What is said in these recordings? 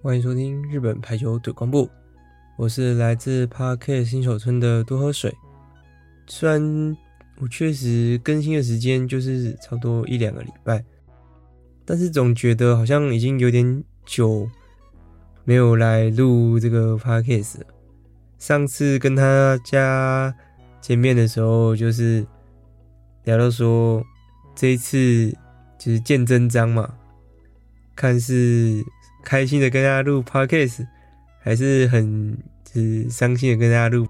欢迎收听日本排球怼光部，我是来自 Park 新手村的多喝水。虽然我确实更新的时间就是差不多一两个礼拜，但是总觉得好像已经有点久没有来录这个 Podcast 了。上次跟他家见面的时候，就是聊到说这一次就是见真章嘛，看是。开心的跟大家录 podcast，还是很就是伤心的跟大家录。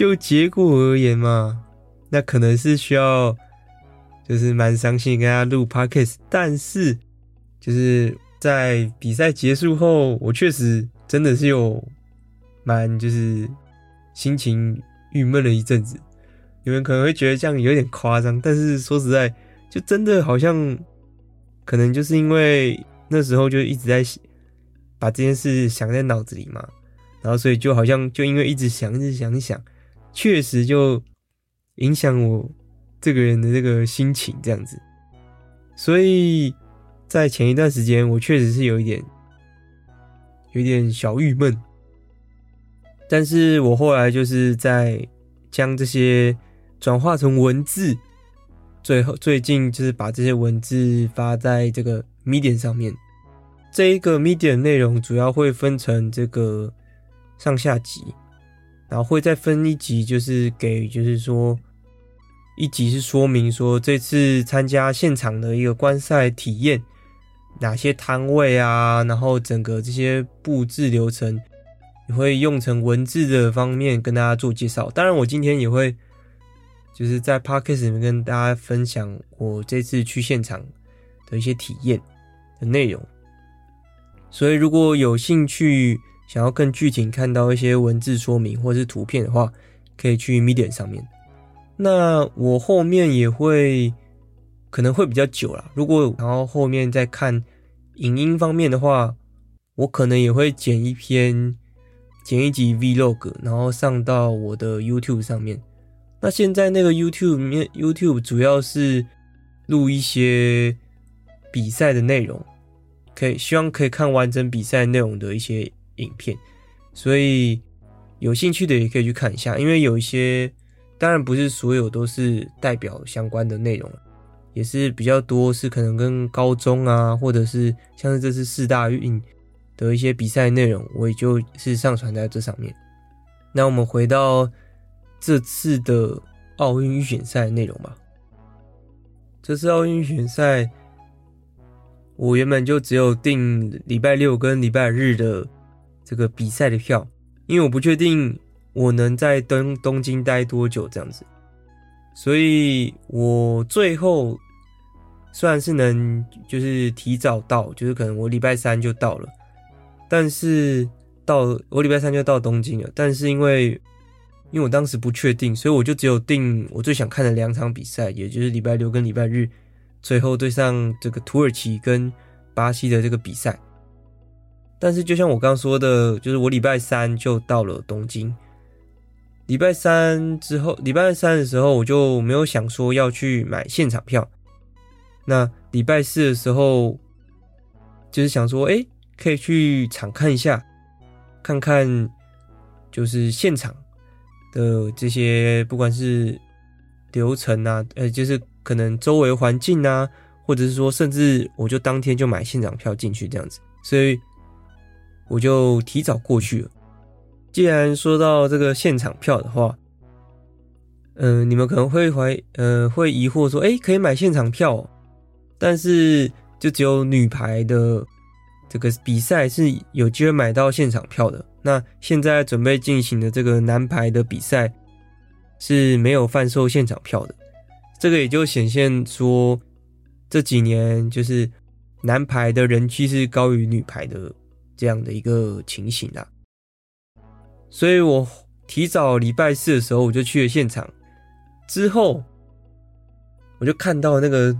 就结果而言嘛，那可能是需要就是蛮伤心跟大家录 podcast。但是就是在比赛结束后，我确实真的是有蛮就是心情郁闷了一阵子。有人可能会觉得这样有点夸张，但是说实在，就真的好像可能就是因为。那时候就一直在把这件事想在脑子里嘛，然后所以就好像就因为一直想，一直想一想，确实就影响我这个人的这个心情这样子。所以在前一段时间，我确实是有一点有点小郁闷，但是我后来就是在将这些转化成文字，最后最近就是把这些文字发在这个。Medium 上面，这一个 Medium 内容主要会分成这个上下集，然后会再分一集，就是给就是说一集是说明说这次参加现场的一个观赛体验，哪些摊位啊，然后整个这些布置流程也会用成文字的方面跟大家做介绍。当然，我今天也会就是在 Podcast 里面跟大家分享我这次去现场的一些体验的内容，所以如果有兴趣想要更具体看到一些文字说明或是图片的话，可以去 Medium 上面。那我后面也会可能会比较久啦，如果然后后面再看影音方面的话，我可能也会剪一篇剪一集 Vlog，然后上到我的 YouTube 上面。那现在那个 YouTube 面 YouTube 主要是录一些。比赛的内容，可以希望可以看完整比赛内容的一些影片，所以有兴趣的也可以去看一下。因为有一些，当然不是所有都是代表相关的内容，也是比较多是可能跟高中啊，或者是像是这次四大运的一些比赛内容，我也就是上传在这上面。那我们回到这次的奥运预选赛内容吧。这次奥运预选赛。我原本就只有定礼拜六跟礼拜日的这个比赛的票，因为我不确定我能在东东京待多久这样子，所以我最后虽然是能就是提早到，就是可能我礼拜三就到了，但是到我礼拜三就到东京了，但是因为因为我当时不确定，所以我就只有订我最想看的两场比赛，也就是礼拜六跟礼拜日。最后对上这个土耳其跟巴西的这个比赛，但是就像我刚刚说的，就是我礼拜三就到了东京。礼拜三之后，礼拜三的时候我就没有想说要去买现场票。那礼拜四的时候，就是想说，哎，可以去场看一下，看看就是现场的这些，不管是流程啊，呃，就是。可能周围环境啊，或者是说，甚至我就当天就买现场票进去这样子，所以我就提早过去了。既然说到这个现场票的话，嗯、你们可能会怀呃会疑惑说，哎，可以买现场票哦，但是就只有女排的这个比赛是有机会买到现场票的。那现在准备进行的这个男排的比赛是没有贩售现场票的。这个也就显现说，这几年就是男排的人气是高于女排的这样的一个情形啦。所以我提早礼拜四的时候我就去了现场，之后，我就看到那个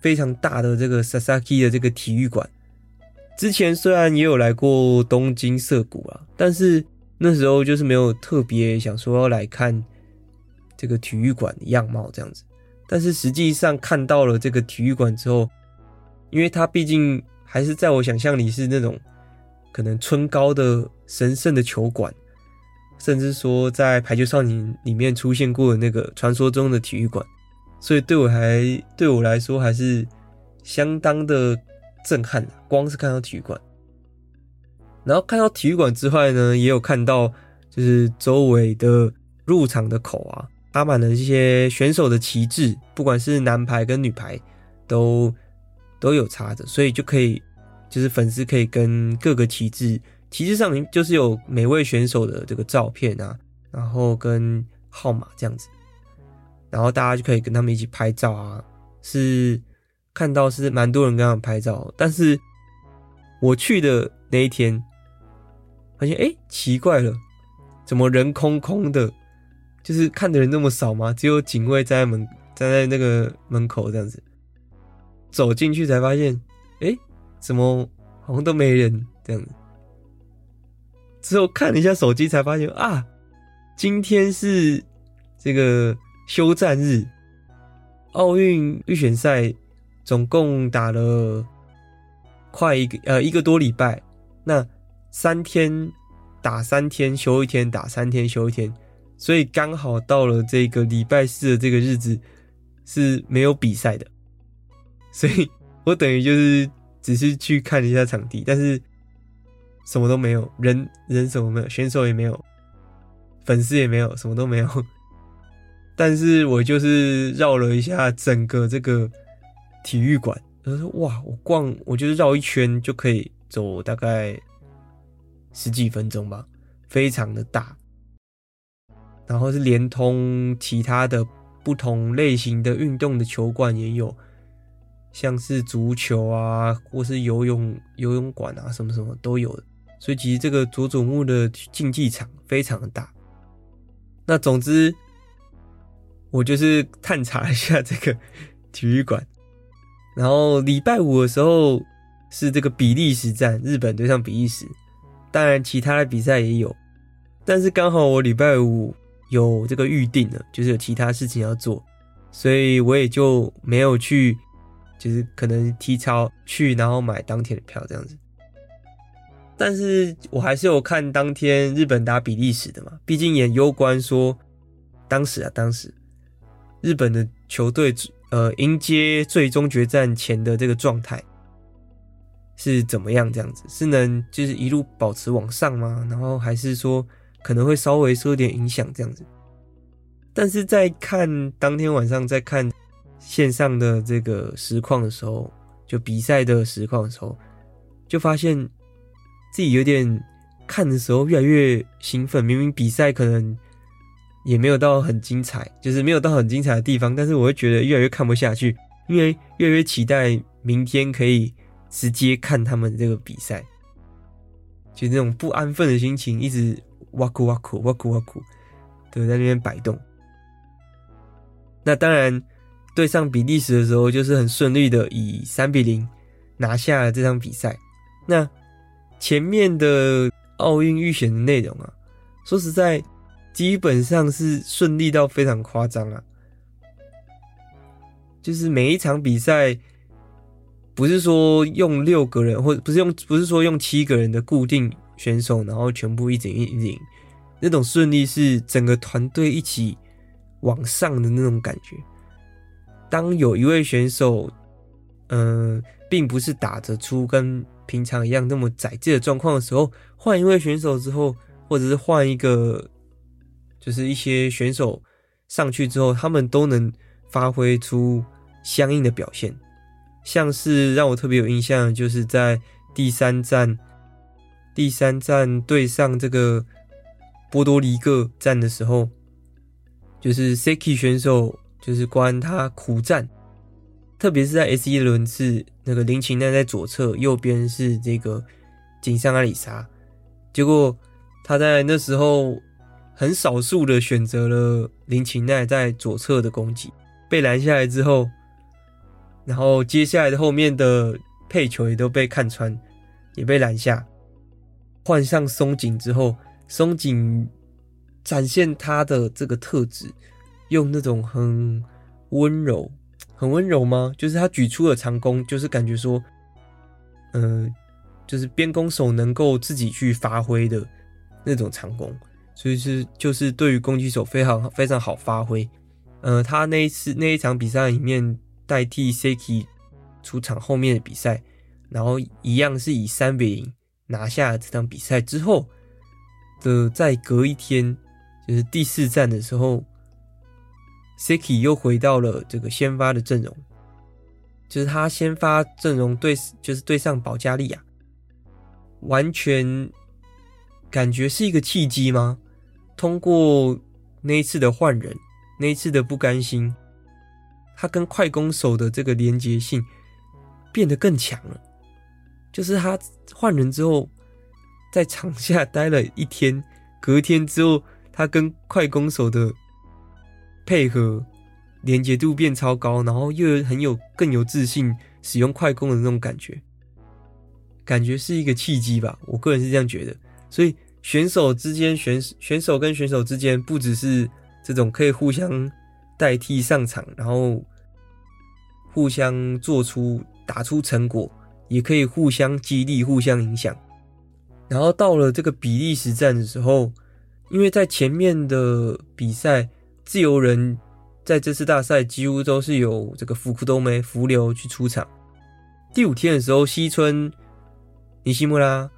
非常大的这个 Sasaki 的这个体育馆。之前虽然也有来过东京涩谷啊，但是那时候就是没有特别想说要来看这个体育馆的样貌这样子。但是实际上看到了这个体育馆之后，因为它毕竟还是在我想象里是那种可能春高的神圣的球馆。甚至说，在《排球少年》里面出现过的那个传说中的体育馆，所以对我还对我来说还是相当的震撼。光是看到体育馆，然后看到体育馆之外呢，也有看到就是周围的入场的口啊，插满了这些选手的旗帜，不管是男排跟女排都都有插着，所以就可以就是粉丝可以跟各个旗帜。旗帜上就是有每位选手的这个照片啊，然后跟号码这样子，然后大家就可以跟他们一起拍照啊。是看到是蛮多人跟他们拍照，但是我去的那一天，发现诶奇怪了，怎么人空空的？就是看的人那么少吗？只有警卫站在门站在那个门口这样子，走进去才发现，怎么好像都没人这样子。之后看了一下手机，才发现啊，今天是这个休战日。奥运预选赛总共打了快一个呃一个多礼拜，那三天打三天休一天，打三天休一天，所以刚好到了这个礼拜四的这个日子是没有比赛的，所以我等于就是只是去看一下场地，但是。什么都没有，人人什么没有，选手也没有，粉丝也没有，什么都没有。但是我就是绕了一下整个这个体育馆，他说：“哇，我逛，我就是绕一圈就可以走大概十几分钟吧，非常的大。然后是连通其他的不同类型的运动的球馆也有。”像是足球啊，或是游泳游泳馆啊，什么什么都有的。所以其实这个佐佐木的竞技场非常的大。那总之，我就是探查一下这个体育馆。然后礼拜五的时候是这个比利时站，日本对上比利时。当然其他的比赛也有，但是刚好我礼拜五有这个预定了，就是有其他事情要做，所以我也就没有去。就是可能提早去，然后买当天的票这样子。但是我还是有看当天日本打比利时的嘛，毕竟也攸关说当时啊，当时日本的球队呃迎接最终决战前的这个状态是怎么样？这样子是能就是一路保持往上吗？然后还是说可能会稍微受点影响这样子？但是在看当天晚上在看。线上的这个实况的时候，就比赛的实况的时候，就发现自己有点看的时候越来越兴奋。明明比赛可能也没有到很精彩，就是没有到很精彩的地方，但是我会觉得越来越看不下去，因为越来越期待明天可以直接看他们这个比赛，就那种不安分的心情一直哇酷哇酷哇酷哇酷，对，在那边摆动。那当然。对上比利时的时候，就是很顺利的以三比零拿下了这场比赛。那前面的奥运预选的内容啊，说实在，基本上是顺利到非常夸张啊。就是每一场比赛，不是说用六个人，或不是用，不是说用七个人的固定选手，然后全部一整一赢，那种顺利是整个团队一起往上的那种感觉。当有一位选手，嗯、并不是打着出跟平常一样那么窄制的状况的时候，换一位选手之后，或者是换一个，就是一些选手上去之后，他们都能发挥出相应的表现。像是让我特别有印象，就是在第三站，第三站对上这个波多黎各站的时候，就是 Seki 选手。就是关他苦战，特别是在 S 一轮次，那个林琴奈在左侧，右边是这个井上阿里沙。结果他在那时候很少数的选择了林琴奈在左侧的攻击，被拦下来之后，然后接下来的后面的配球也都被看穿，也被拦下。换上松井之后，松井展现他的这个特质，用那种很温柔、很温柔吗？就是他举出了长弓，就是感觉说，呃，就是边弓手能够自己去发挥的那种长弓，所以是就是对于攻击手非常非常好发挥。呃，他那一次那一场比赛里面代替 Seki 出场后面的比赛，然后一样是以三比零拿下这场比赛之后的，再隔一天就是第四战的时候。Seki 又回到了这个先发的阵容，就是他先发阵容对，就是对上保加利亚，完全感觉是一个契机吗？通过那一次的换人，那一次的不甘心，他跟快攻手的这个连结性变得更强了。就是他换人之后，在场下待了一天，隔天之后，他跟快攻手的。配合连接度变超高，然后又很有更有自信使用快攻的那种感觉，感觉是一个契机吧。我个人是这样觉得。所以选手之间选选手跟选手之间，不只是这种可以互相代替上场，然后互相做出打出成果，也可以互相激励、互相影响。然后到了这个比利时战的时候，因为在前面的比赛。自由人在这次大赛几乎都是由这个福库多梅福流去出场。第五天的时候，西村尼西莫拉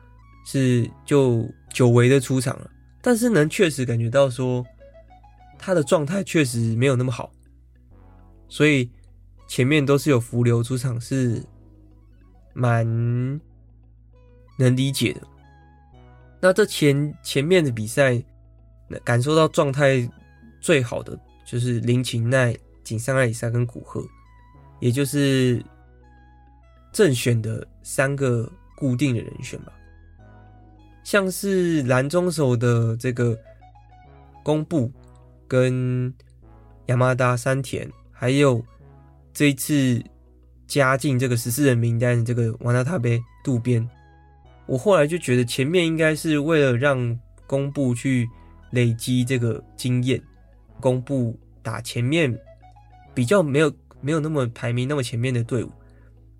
是就久违的出场了，但是能确实感觉到说他的状态确实没有那么好，所以前面都是有福流出场是蛮能理解的。那这前前面的比赛，感受到状态。最好的就是林琴奈、井上爱里沙跟古贺，也就是正选的三个固定的人选吧。像是蓝中手的这个宫部跟亚麻达山田，还有这一次加进这个十四人名单的这个瓦纳塔贝渡边，我后来就觉得前面应该是为了让宫部去累积这个经验。公布打前面比较没有没有那么排名那么前面的队伍，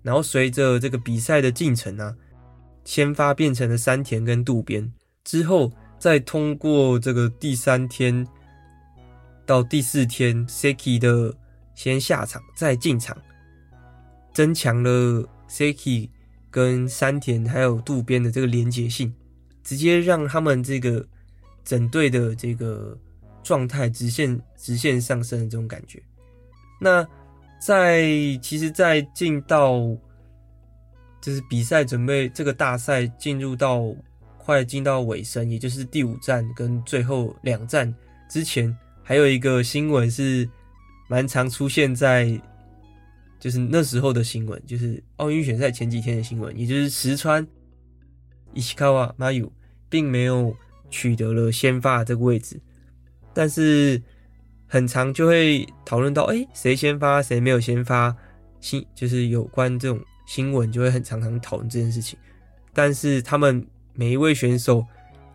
然后随着这个比赛的进程啊，先发变成了山田跟渡边，之后再通过这个第三天到第四天，Seki 的先下场再进场，增强了 Seki 跟山田还有渡边的这个连结性，直接让他们这个整队的这个。状态直线直线上升的这种感觉。那在其实，在进到就是比赛准备这个大赛进入到快进到尾声，也就是第五站跟最后两站之前，还有一个新闻是蛮常出现在就是那时候的新闻，就是奥运选赛前几天的新闻，也就是石川石川真佑并没有取得了先发这个位置。但是很常就会讨论到，哎，谁先发，谁没有先发，新就是有关这种新闻就会很常常讨论这件事情。但是他们每一位选手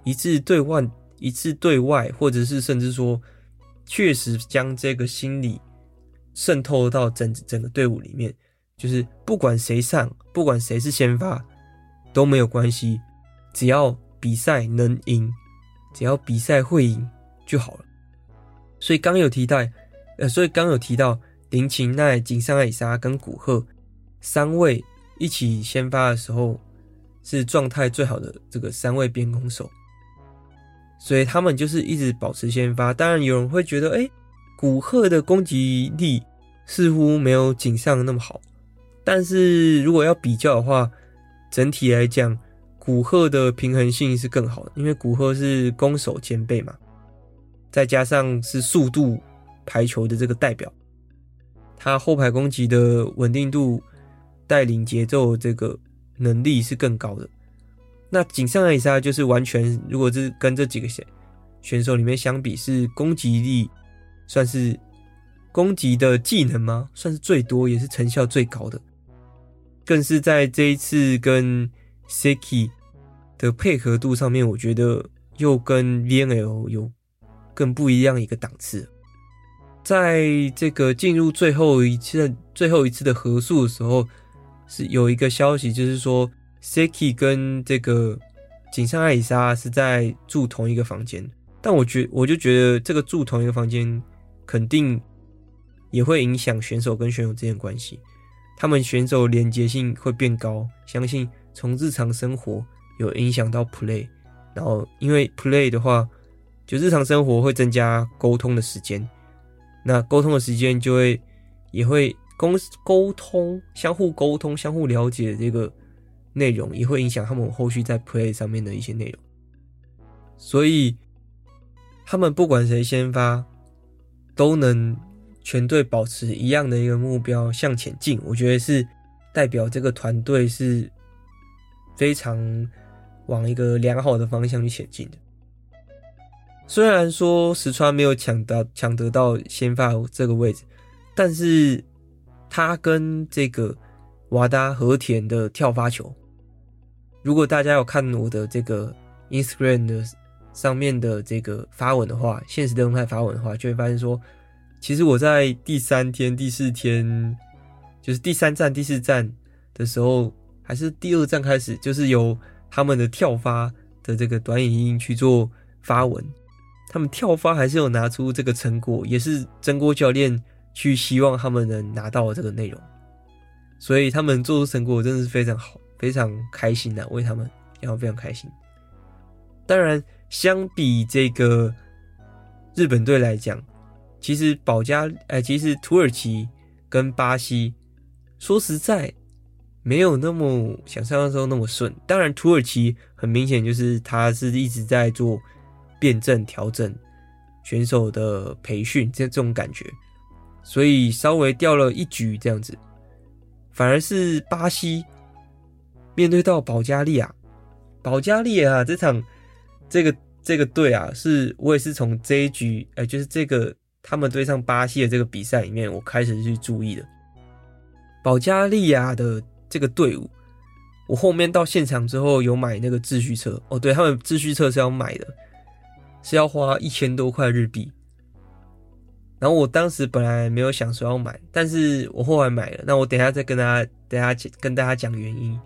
一致对外，一致对外，或者是甚至说，确实将这个心理渗透到整整个队伍里面，就是不管谁上，不管谁是先发都没有关系，只要比赛能赢，只要比赛会赢就好了。所以刚有提到，呃，所以刚有提到林琴奈、井上爱沙跟古贺三位一起先发的时候，是状态最好的这个三位边攻手，所以他们就是一直保持先发。当然有人会觉得，哎，古贺的攻击力似乎没有井上那么好，但是如果要比较的话，整体来讲，古贺的平衡性是更好的，因为古贺是攻守兼备嘛。再加上是速度排球的这个代表，他后排攻击的稳定度、带领节奏这个能力是更高的。那井上爱莎就是完全，如果是跟这几个选选手里面相比，是攻击力算是攻击的技能吗？算是最多，也是成效最高的。更是在这一次跟 Siki 的配合度上面，我觉得又跟 VNL 有更不一样一个档次。在这个进入最后一次最后一次的合宿的时候，是有一个消息，就是说 Seki 跟这个井上爱里沙是在住同一个房间。但我觉我就觉得这个住同一个房间，肯定也会影响选手跟选手之间关系。他们选手连接性会变高，相信从日常生活有影响到 play，然后因为 play 的话，就日常生活会增加沟通的时间，那沟通的时间就会也会沟沟通，相互沟通、相互了解这个内容，也会影响他们后续在 play 上面的一些内容。所以他们不管谁先发，都能。全队保持一样的一个目标向前进，我觉得是代表这个团队是非常往一个良好的方向去前进的。虽然说石川没有抢到抢得到先发这个位置，但是他跟这个瓦达和田的跳发球，如果大家有看我的这个 Instagram 的上面的这个发文的话，现实动态发文的话，就会发现说。其实我在第三天、第四天，就是第三站、第四站的时候，还是第二站开始，就是由他们的跳发的这个短影音去做发文。他们跳发还是有拿出这个成果，也是真锅教练去希望他们能拿到这个内容，所以他们做出成果真的是非常好，非常开心的，为他们然后非常开心。当然，相比这个日本队来讲。其实保加，哎，其实土耳其跟巴西，说实在，没有那么想象中那么顺。当然，土耳其很明显就是他是一直在做辩证调整选手的培训，这这种感觉，所以稍微掉了一局这样子。反而是巴西面对到保加利亚，保加利亚这场这个这个队啊，是我也是从这一局，哎，就是这个。他们对上巴西的这个比赛里面，我开始去注意的保加利亚的这个队伍。我后面到现场之后有买那个秩序车哦，对，他们秩序车是要买的，是要花一千多块日币。然后我当时本来没有想说要买，但是我后来买了。那我等下再跟大家，等下跟大家讲原因。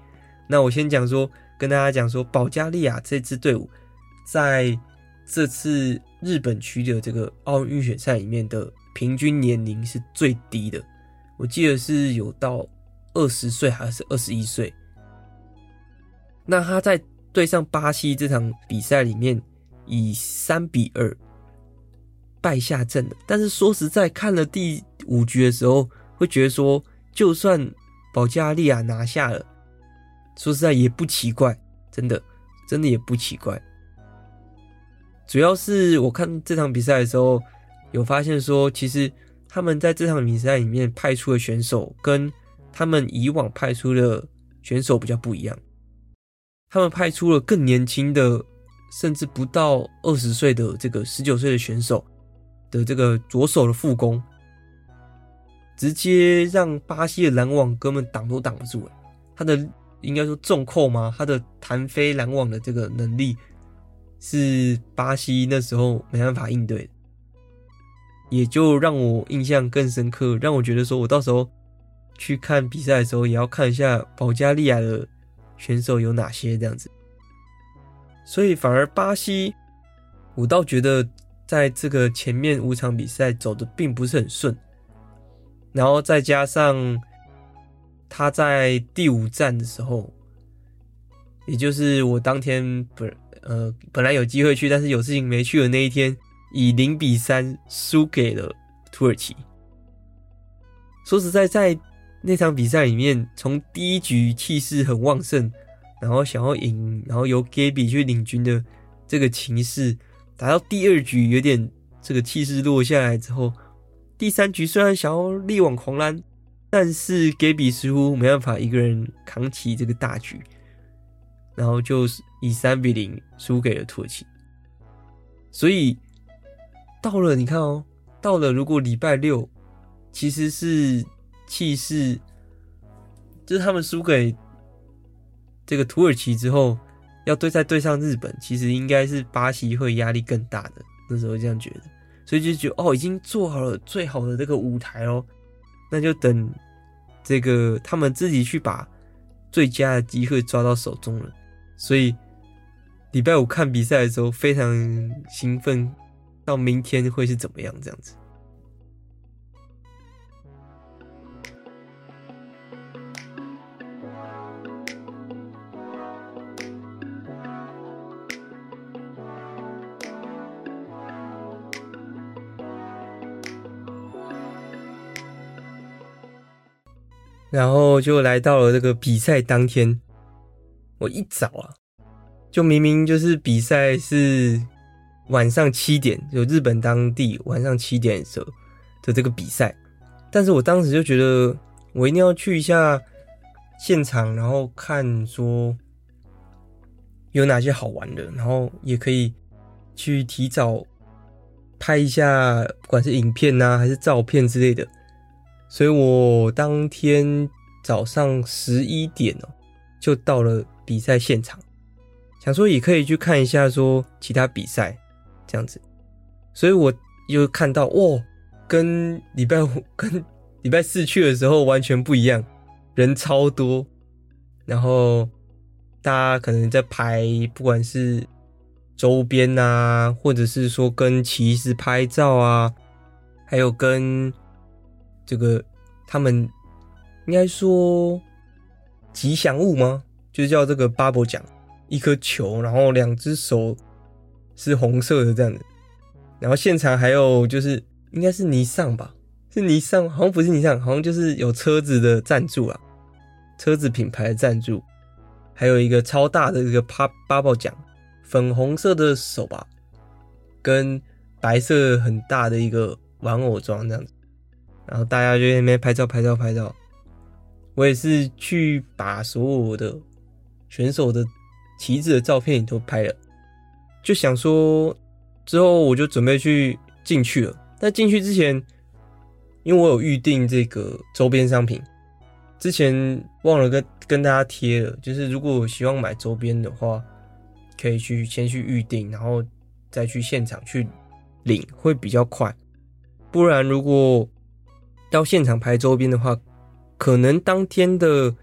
那我先讲说，跟大家讲说，保加利亚这支队伍在。这次日本区的这个奥运预选赛里面的平均年龄是最低的，我记得是有到二十岁还是二十一岁。那他在对上巴西这场比赛里面以三比二败下阵了。但是说实在，看了第五局的时候，会觉得说，就算保加利亚拿下了，说实在也不奇怪，真的，真的也不奇怪。主要是我看这场比赛的时候，有发现说，其实他们在这场比赛里面派出的选手，跟他们以往派出的选手比较不一样。他们派出了更年轻的，甚至不到二十岁的这个十九岁的选手的这个左手的副攻，直接让巴西的拦网根本挡都挡不住。他的应该说重扣吗？他的弹飞拦网的这个能力。是巴西那时候没办法应对的，也就让我印象更深刻，让我觉得说，我到时候去看比赛的时候，也要看一下保加利亚的选手有哪些这样子。所以反而巴西，我倒觉得在这个前面五场比赛走的并不是很顺，然后再加上他在第五站的时候，也就是我当天不。呃，本来有机会去，但是有事情没去的那一天，以零比三输给了土耳其。说实在，在那场比赛里面，从第一局气势很旺盛，然后想要赢，然后由 Gaby 去领军的这个情势，打到第二局有点这个气势落下来之后，第三局虽然想要力挽狂澜，但是 Gaby 似乎没办法一个人扛起这个大局。然后就是以三比零输给了土耳其。所以到了你看哦，到了如果礼拜六其实是气势，就是他们输给这个土耳其之后，要对再对上日本，其实应该是巴西会压力更大的。那时候这样觉得，所以就觉得哦，已经做好了最好的这个舞台哦，那就等这个他们自己去把最佳的机会抓到手中了。所以礼拜五看比赛的时候非常兴奋，到明天会是怎么样这样子。然后就来到了这个比赛当天。我一早啊，就明明就是比赛是晚上七点，就日本当地晚上七点的时候的这个比赛，但是我当时就觉得我一定要去一下现场，然后看说有哪些好玩的，然后也可以去提早拍一下，不管是影片呐、啊、还是照片之类的，所以我当天早上十一点哦，就到了。比赛现场，想说也可以去看一下说其他比赛这样子，所以我又看到哇，跟礼拜五 跟礼拜四去的时候完全不一样，人超多，然后大家可能在排，不管是周边啊，或者是说跟骑士拍照啊，还有跟这个他们应该说吉祥物吗？就叫这个 bubble 奖，一颗球，然后两只手是红色的这样子，然后现场还有就是应该是尼桑吧，是尼桑，好像不是尼桑，好像就是有车子的赞助啊，车子品牌的赞助，还有一个超大的一个 bubble 奖，粉红色的手吧，跟白色很大的一个玩偶装这样子，然后大家就在那边拍照拍照拍照，我也是去把所有的。选手的旗子的照片也都拍了，就想说之后我就准备去进去了。但进去之前，因为我有预定这个周边商品，之前忘了跟跟大家贴了，就是如果希望买周边的话，可以去先去预定，然后再去现场去领，会比较快。不然如果到现场排周边的话，可能当天的。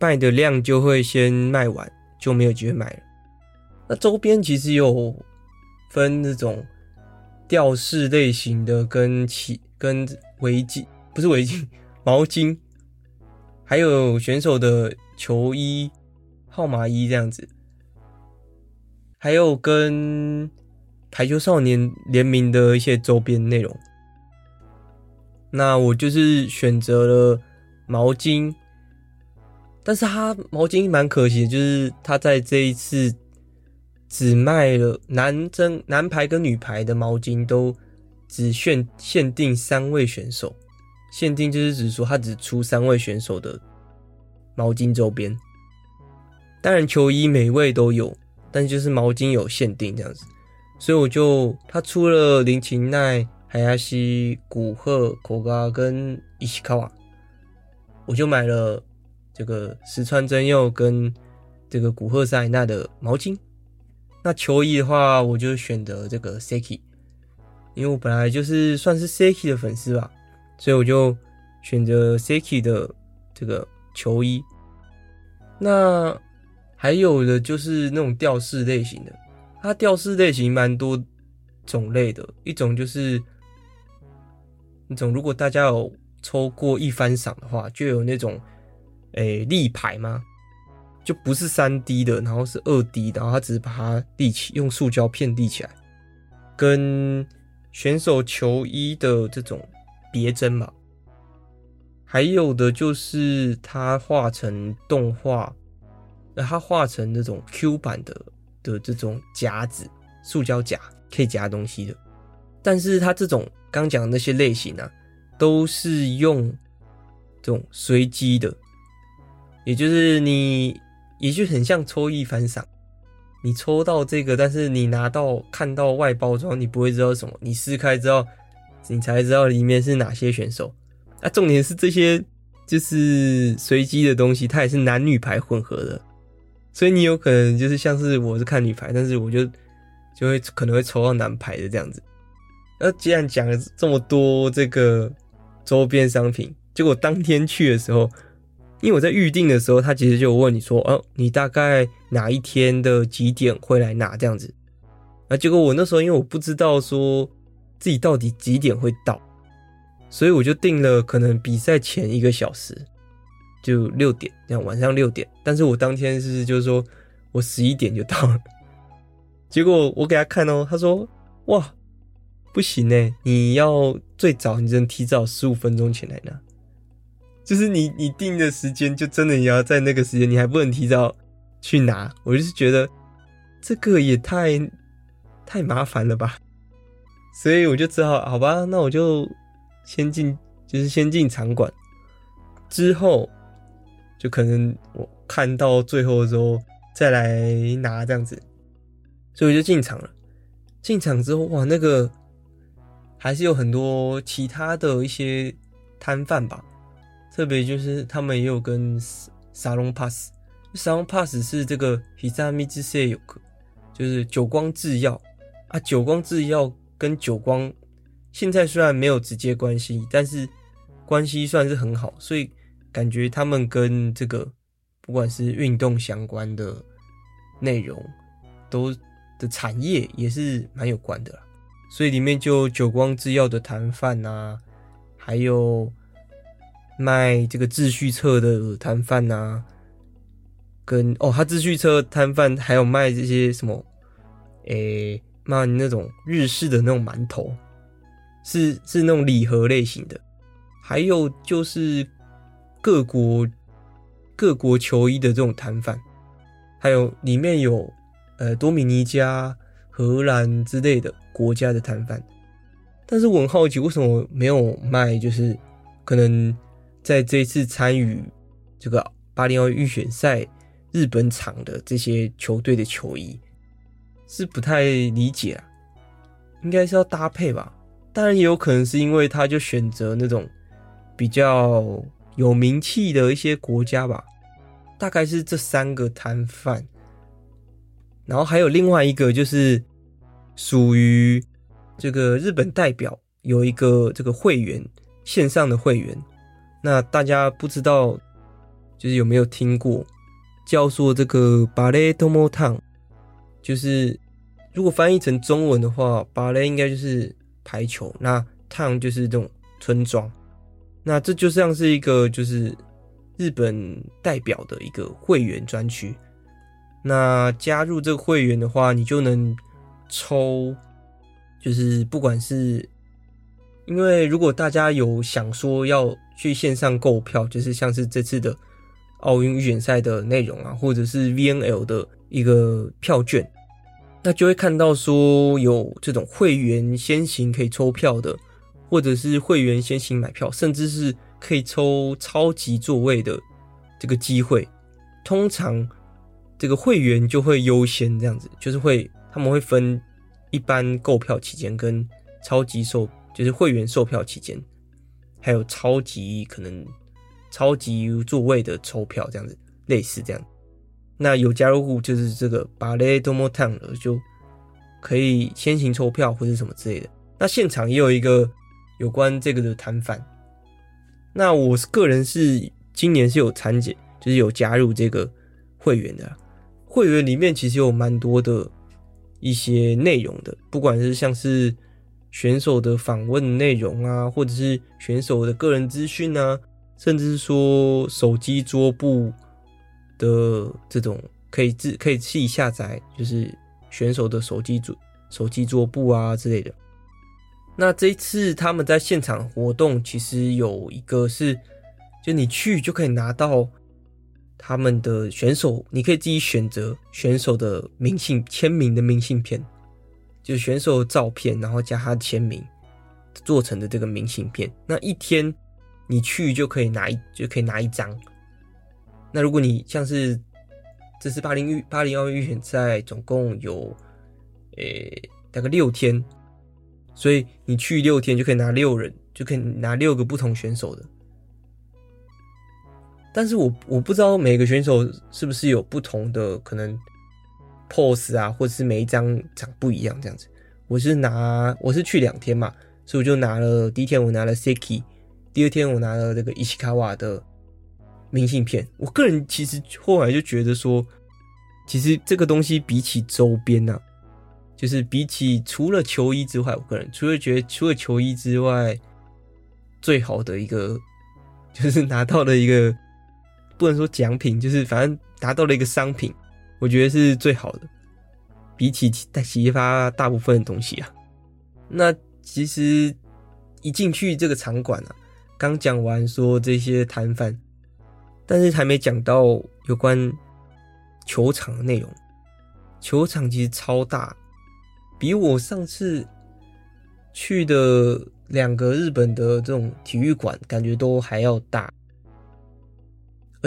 卖的量就会先卖完，就没有机会买了。那周边其实有分那种吊饰类型的，跟起跟围巾，不是围巾，毛巾，还有选手的球衣、号码衣这样子，还有跟排球少年联名的一些周边内容。那我就是选择了毛巾。但是他毛巾蛮可惜，就是他在这一次只卖了男真男排跟女排的毛巾都只限限定三位选手，限定就是指说他只出三位选手的毛巾周边。当然球衣每位都有，但是就是毛巾有限定这样子，所以我就他出了林琴奈、海亚西、古贺、口嘎跟伊西卡瓦，我就买了。这个石川真佑跟这个古贺纱理那的毛巾，那球衣的话，我就选择这个 Seki，因为我本来就是算是 Seki 的粉丝吧，所以我就选择 Seki 的这个球衣。那还有的就是那种吊饰类型的，它吊饰类型蛮多种类的，一种就是那种如果大家有抽过一番赏的话，就有那种。诶，立牌吗？就不是三 D 的，然后是二 D 的，然后他只是把它立起，用塑胶片立起来，跟选手球衣的这种别针嘛。还有的就是他画成动画，那它画成那种 Q 版的的这种夹子，塑胶夹可以夹东西的。但是它这种刚讲的那些类型啊，都是用这种随机的。也就是你，也就很像抽一番赏，你抽到这个，但是你拿到看到外包装，你不会知道什么。你撕开之后，你才知道里面是哪些选手。啊，重点是这些就是随机的东西，它也是男女排混合的，所以你有可能就是像是我是看女排，但是我就就会可能会抽到男排的这样子。那既然讲了这么多这个周边商品，结果当天去的时候。因为我在预定的时候，他其实就问你说：“哦，你大概哪一天的几点会来拿这样子？”啊结果我那时候因为我不知道说自己到底几点会到，所以我就定了可能比赛前一个小时，就六点这样，晚上六点。但是我当天是就是说我十一点就到了，结果我给他看哦，他说：“哇，不行呢，你要最早你只能提早十五分钟前来拿。”就是你你定的时间，就真的你要在那个时间，你还不能提早去拿。我就是觉得这个也太太麻烦了吧，所以我就只好好吧，那我就先进，就是先进场馆，之后就可能我看到最后的时候再来拿这样子，所以我就进场了。进场之后，哇，那个还是有很多其他的一些摊贩吧。特别就是他们也有跟沙龙 pass，沙龙 pass 是这个 Hizami Zisei 就是久光制药啊。久光制药跟久光现在虽然没有直接关系，但是关系算是很好，所以感觉他们跟这个不管是运动相关的内容，都的产业也是蛮有关的啦。所以里面就久光制药的摊贩啊，还有。卖这个秩序册的摊贩呐，跟哦，他秩序册摊贩还有卖这些什么，诶、卖那种日式的那种馒头，是是那种礼盒类型的，还有就是各国各国球衣的这种摊贩，还有里面有呃多米尼加、荷兰之类的国家的摊贩，但是我很好奇，为什么没有卖？就是可能。在这一次参与这个巴黎奥运预选赛日本场的这些球队的球衣是不太理解啊，应该是要搭配吧？当然也有可能是因为他就选择那种比较有名气的一些国家吧，大概是这三个摊贩，然后还有另外一个就是属于这个日本代表有一个这个会员线上的会员。那大家不知道，就是有没有听过叫做这个巴雷多莫烫，就是如果翻译成中文的话，芭蕾应该就是排球，那 t o n 就是这种村庄。那这就像是一个就是日本代表的一个会员专区。那加入这个会员的话，你就能抽，就是不管是。因为如果大家有想说要去线上购票，就是像是这次的奥运预选赛的内容啊，或者是 VNL 的一个票券，那就会看到说有这种会员先行可以抽票的，或者是会员先行买票，甚至是可以抽超级座位的这个机会。通常这个会员就会优先这样子，就是会他们会分一般购票期间跟超级售。就是会员售票期间，还有超级可能超级座位的抽票这样子，类似这样。那有加入户就是这个巴雷多莫烫了，就可以先行抽票或者什么之类的。那现场也有一个有关这个的摊贩。那我是个人是今年是有参加，就是有加入这个会员的。会员里面其实有蛮多的一些内容的，不管是像是。选手的访问内容啊，或者是选手的个人资讯啊，甚至是说手机桌布的这种可以自可以自己下载，就是选手的手机桌手机桌布啊之类的。那这一次他们在现场活动，其实有一个是，就你去就可以拿到他们的选手，你可以自己选择选手的明信签名的明信片。就是选手照片，然后加他签名做成的这个明信片。那一天你去就可以拿一就可以拿一张。那如果你像是这次巴黎预巴黎奥运预选赛总共有，诶、大概六天，所以你去六天就可以拿六人，就可以拿六个不同选手的。但是我我不知道每个选手是不是有不同的可能 pose 啊，或者是每一张长不一样这样子。我是拿我是去两天嘛，所以我就拿了第一天我拿了 Seki，第二天我拿了这个 Ishikawa 的明信片。我个人其实后来就觉得说，其实这个东西比起周边呐、啊，就是比起除了球衣之外，我个人除了觉得除了球衣之外，最好的一个就是拿到了一个。不能说奖品，就是反正达到了一个商品，我觉得是最好的，比起在其他大部分的东西啊。那其实一进去这个场馆啊，刚讲完说这些摊贩，但是还没讲到有关球场的内容。球场其实超大，比我上次去的两个日本的这种体育馆感觉都还要大。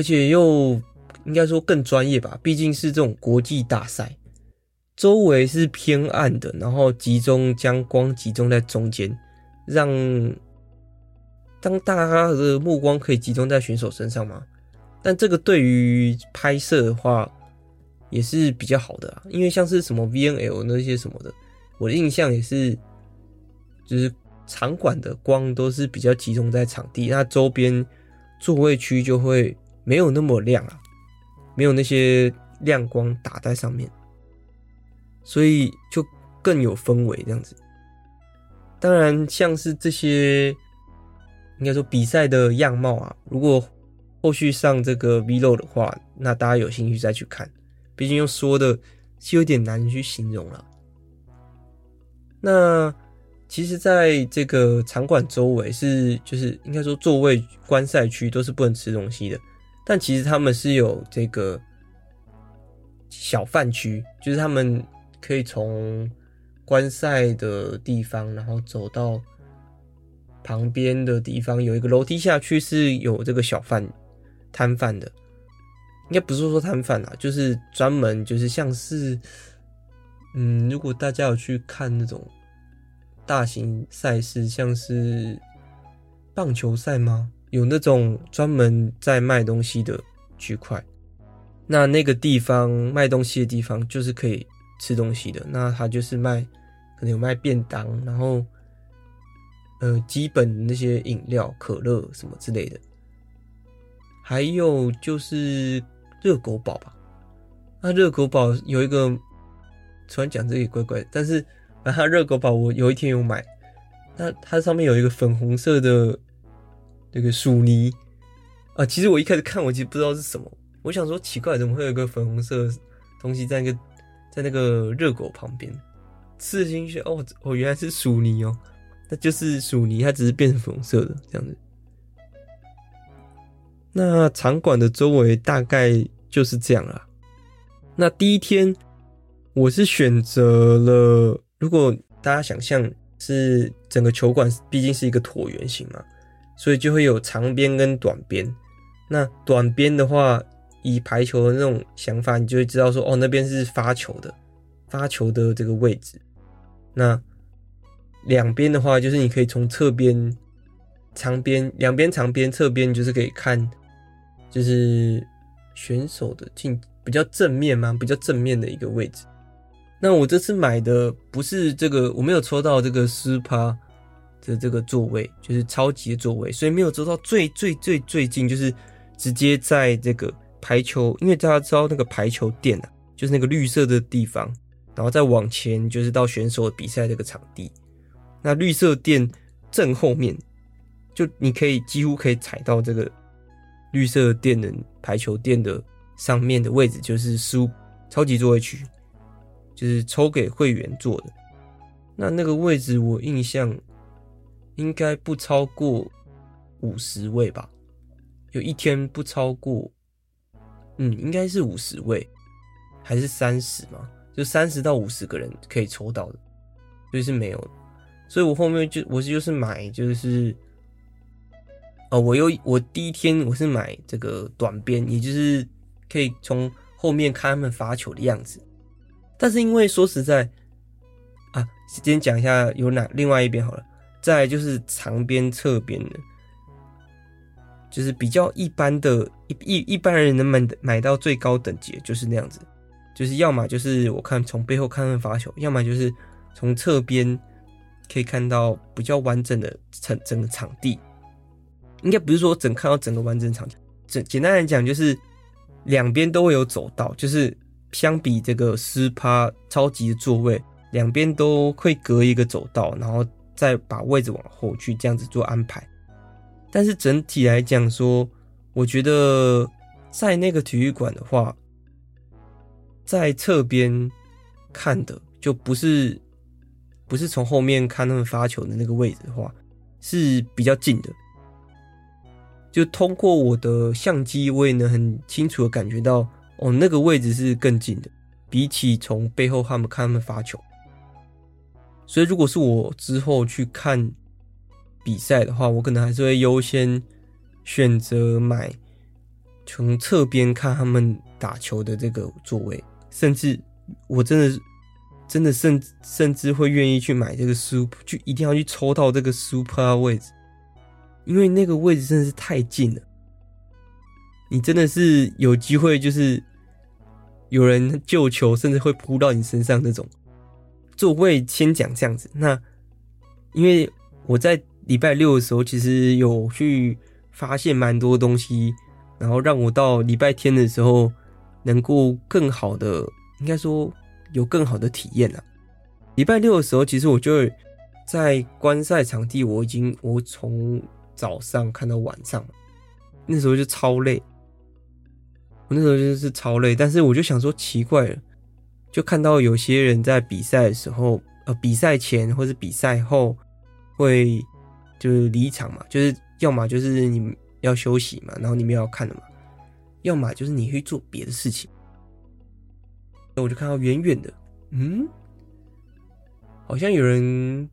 而且又应该说更专业吧，毕竟是这种国际大赛，周围是偏暗的，然后集中将光集中在中间，让当大家的目光可以集中在选手身上嘛。但这个对于拍摄的话也是比较好的啊，因为像是什么 VNL 那些什么的，我的印象也是，就是场馆的光都是比较集中在场地，那周边座位区就会。没有那么亮啊，没有那些亮光打在上面，所以就更有氛围这样子。当然，像是这些应该说比赛的样貌啊，如果后续上这个 Vlog 的话，那大家有兴趣再去看。毕竟用说的是有点难去形容了。那其实，在这个场馆周围是就是应该说座位观赛区都是不能吃东西的。但其实他们是有这个小贩区，就是他们可以从观赛的地方，然后走到旁边的地方，有一个楼梯下去是有这个小贩摊贩的。应该不是说摊贩啊，就是专门就是像是，嗯，如果大家有去看那种大型赛事，像是棒球赛吗？有那种专门在卖东西的区块，那那个地方卖东西的地方就是可以吃东西的。那他就是卖，可能有卖便当，然后呃，基本那些饮料、可乐什么之类的。还有就是热狗堡吧，那热狗堡有一个，突然讲这个也怪怪，但是反正热狗堡我有一天有买，那它上面有一个粉红色的。这个薯泥啊，其实我一开始看，我其实不知道是什么。我想说奇怪，怎么会有一个粉红色东西在那个在那个热狗旁边？吃进去哦，哦，原来是薯泥哦，那就是薯泥，它只是变成粉红色的这样子。那场馆的周围大概就是这样啦。那第一天我是选择了，如果大家想象是整个球馆毕竟是一个椭圆形嘛。所以就会有长边跟短边。那短边的话，以排球的那种想法，你就会知道说，哦，那边是发球的，发球的这个位置。那两边的话，就是你可以从侧边、长边、两边长边、侧边，就是可以看，就是选手的进比较正面嘛，比较正面的一个位置。那我这次买的不是这个，我没有抽到这个四趴。的这个座位就是超级的座位，所以没有走到最最最最近，就是直接在这个排球，因为大家知道那个排球垫啊，就是那个绿色的地方，然后再往前就是到选手比赛这个场地。那绿色垫正后面，就你可以几乎可以踩到这个绿色垫的排球垫的上面的位置，就是输超级座位区，就是抽给会员坐的。那那个位置我印象。应该不超过五十位吧，有一天不超过，嗯，应该是五十位，还是三十嘛？就三十到五十个人可以抽到的，所以是没有。所以我后面就我就是买就是，哦，我又我第一天我是买这个短边，也就是可以从后面看他们发球的样子。但是因为说实在啊，先讲一下有哪另外一边好了。再就是长边、侧边的，就是比较一般的，一一一般人能买买到最高等级，就是那样子。就是要么就是我看从背后看看罚球，要么就是从侧边可以看到比较完整的整整个场地。应该不是说整看到整个完整场地，简简单来讲就是两边都会有走道，就是相比这个斯帕超级的座位，两边都会隔一个走道，然后再把位置往后去这样子做安排。但是整体来讲说，我觉得在那个体育馆的话。在侧边看的就不是不是从后面看他们发球的那个位置的话，是比较近的。就通过我的相机，我也能很清楚的感觉到，哦，那个位置是更近的，比起从背后他们看他们发球。所以，如果是我之后去看比赛的话，我可能还是会优先选择买从侧边看他们打球的这个座位。甚至我真的真的甚甚至会愿意去买这个 super，就一定要去抽到这个 super 位置，因为那个位置真的是太近了。你真的是有机会，就是有人救球，甚至会扑到你身上那种。座位先讲这样子，那因为我在礼拜六的时候，其实有去发现蛮多东西，然后让我到礼拜天的时候。能够更好的，应该说有更好的体验啊。礼拜六的时候，其实我就在观赛场地，我已经我从早上看到晚上，那时候就超累。我那时候就是超累，但是我就想说奇怪了，就看到有些人在比赛的时候，呃，比赛前或是比赛后会就是离场嘛，就是要么就是你要休息嘛，然后你们要看了嘛。要么就是你去做别的事情，那我就看到远远的，嗯，好像有人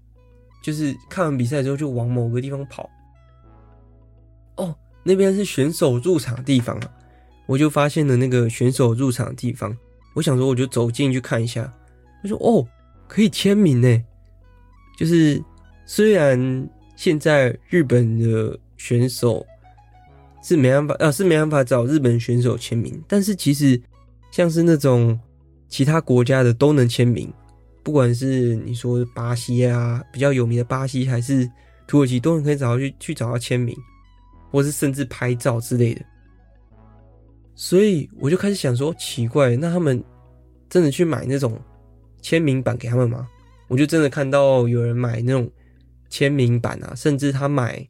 就是看完比赛之后就往某个地方跑。哦，那边是选手入场的地方啊，我就发现了那个选手入场的地方。我想说，我就走进去看一下。他说：“哦，可以签名呢。”就是虽然现在日本的选手。是没办法，呃、是没办法找日本选手签名。但是其实，像是那种其他国家的都能签名，不管是你说巴西啊，比较有名的巴西，还是土耳其，都能可以找到去去找到签名，或是甚至拍照之类的。所以我就开始想说，奇怪，那他们真的去买那种签名版给他们吗？我就真的看到有人买那种签名版啊，甚至他买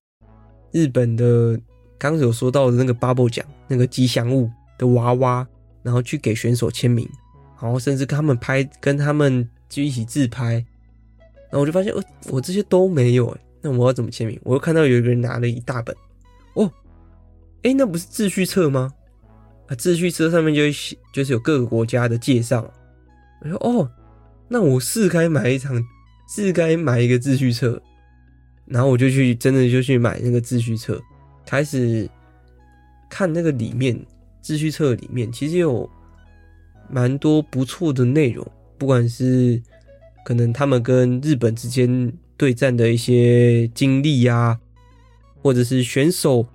日本的。刚刚有说到的那个 bubble 奖，那个吉祥物的娃娃，然后去给选手签名，然后甚至跟他们拍，跟他们就一起自拍，然后我就发现，我我这些都没有哎，那我要怎么签名？我又看到有一个人拿了一大本，哦，哎，那不是秩序册吗？啊，秩序车上面就写，就是有各个国家的介绍。我说，哦，那我是该买一场，是该买一个秩序车，然后我就去，真的就去买那个秩序车。开始看那个里面秩序册里面，其实有蛮多不错的内容，不管是可能他们跟日本之间对战的一些经历啊，或者是选手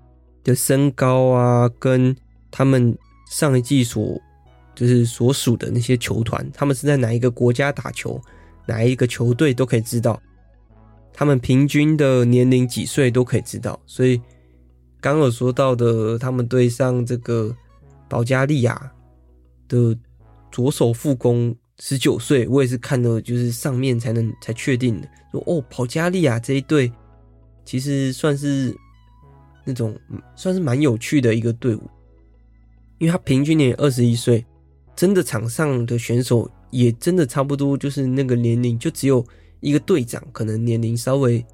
的身高啊，跟他们上一季所就是所属的那些球团，他们是在哪一个国家打球，哪一个球队都可以知道，他们平均的年龄几岁都可以知道，所以。刚有说到的，他们对上这个保加利亚的左手副攻十九岁，我也是看了，就是上面才能才确定的。说哦，保加利亚这一队其实算是那种算是蛮有趣的一个队伍，因为他平均年二十一岁，真的场上的选手也真的差不多，就是那个年龄，就只有一个队长可能年龄稍微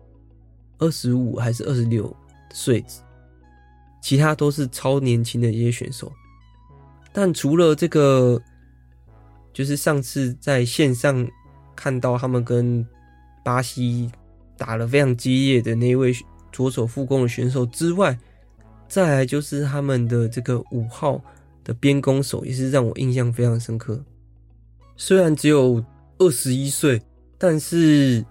二十五还是二十六岁。其他都是超年轻的一些选手，但除了这个，就是上次在线上看到他们跟巴西打了非常激烈的那一位左手副攻的选手之外，再来就是他们的这个五号的边攻手也是让我印象非常深刻。虽然只有二十一岁，但是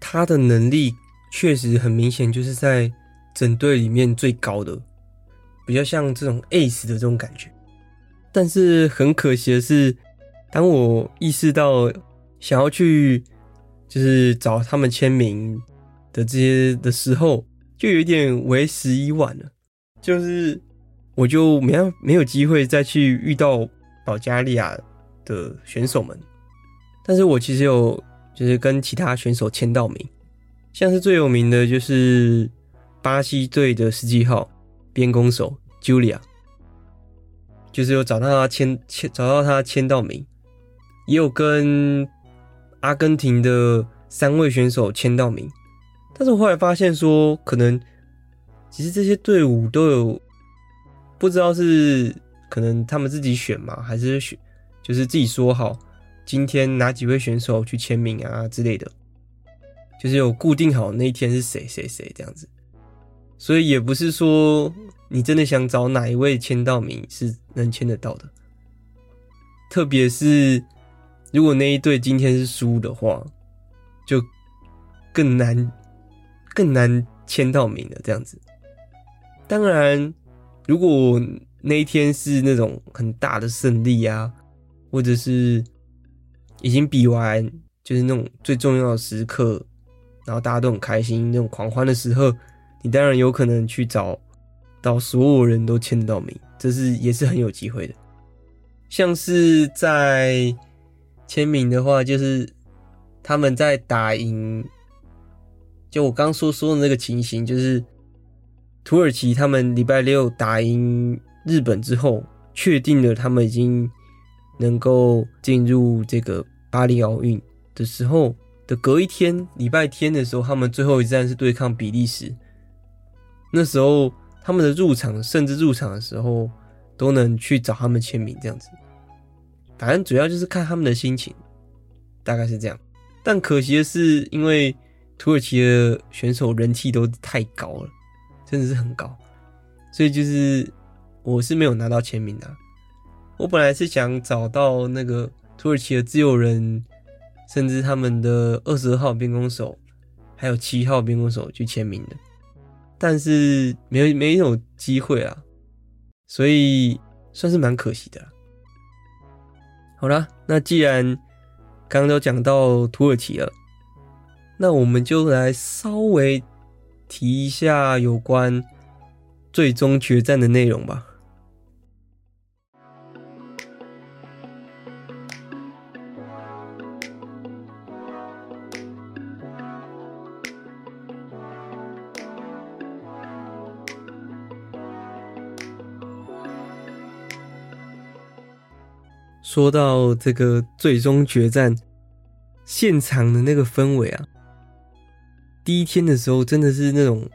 他的能力确实很明显，就是在整队里面最高的，比较像这种 ace 的这种感觉。但是很可惜的是，当我意识到想要去就是找他们签名的这些的时候，就有点为时已晚了。就是我就没有没有机会再去遇到保加利亚的选手们，但是我其实有就是跟其他选手签到名，像是最有名的就是巴西队的十七号边攻手 Julia，就是有找到他签签找到他签到名，也有跟阿根廷的三位选手签到名，但是我后来发现说可能。其实这些队伍都有，不知道是可能他们自己选嘛，还是选就是自己说好今天哪几位选手去签名啊之类的，就是有固定好那一天是谁谁谁这样子，所以也不是说你真的想找哪一位签到名是能签得到的，特别是如果那一队今天是输的话，就更难更难签到名了这样子。当然，如果那一天是那种很大的胜利啊，或者是已经比完，就是那种最重要的时刻，然后大家都很开心，那种狂欢的时候，你当然有可能去找到所有人都签到名，这是也是很有机会的。像是在签名的话，就是他们在打赢，就我刚说说的那个情形，就是。土耳其他们礼拜六打赢日本之后，确定了他们已经能够进入这个巴黎奥运的时候的隔一天，礼拜天的时候，他们最后一站是对抗比利时。那时候他们的入场，甚至入场的时候都能去找他们签名，这样子。反正主要就是看他们的心情，大概是这样。但可惜的是，因为土耳其的选手人气都太高了。真的是很高，所以就是我是没有拿到签名的。我本来是想找到那个土耳其的自由人，甚至他们的二十号边攻手，还有七号边攻手去签名的，但是没没有机会啊，所以算是蛮可惜的。好啦，那既然刚刚都讲到土耳其了，那我们就来稍微。提一下有关最终决战的内容吧。说到这个最终决战现场的那个氛围啊。第一天的时候，真的是那种，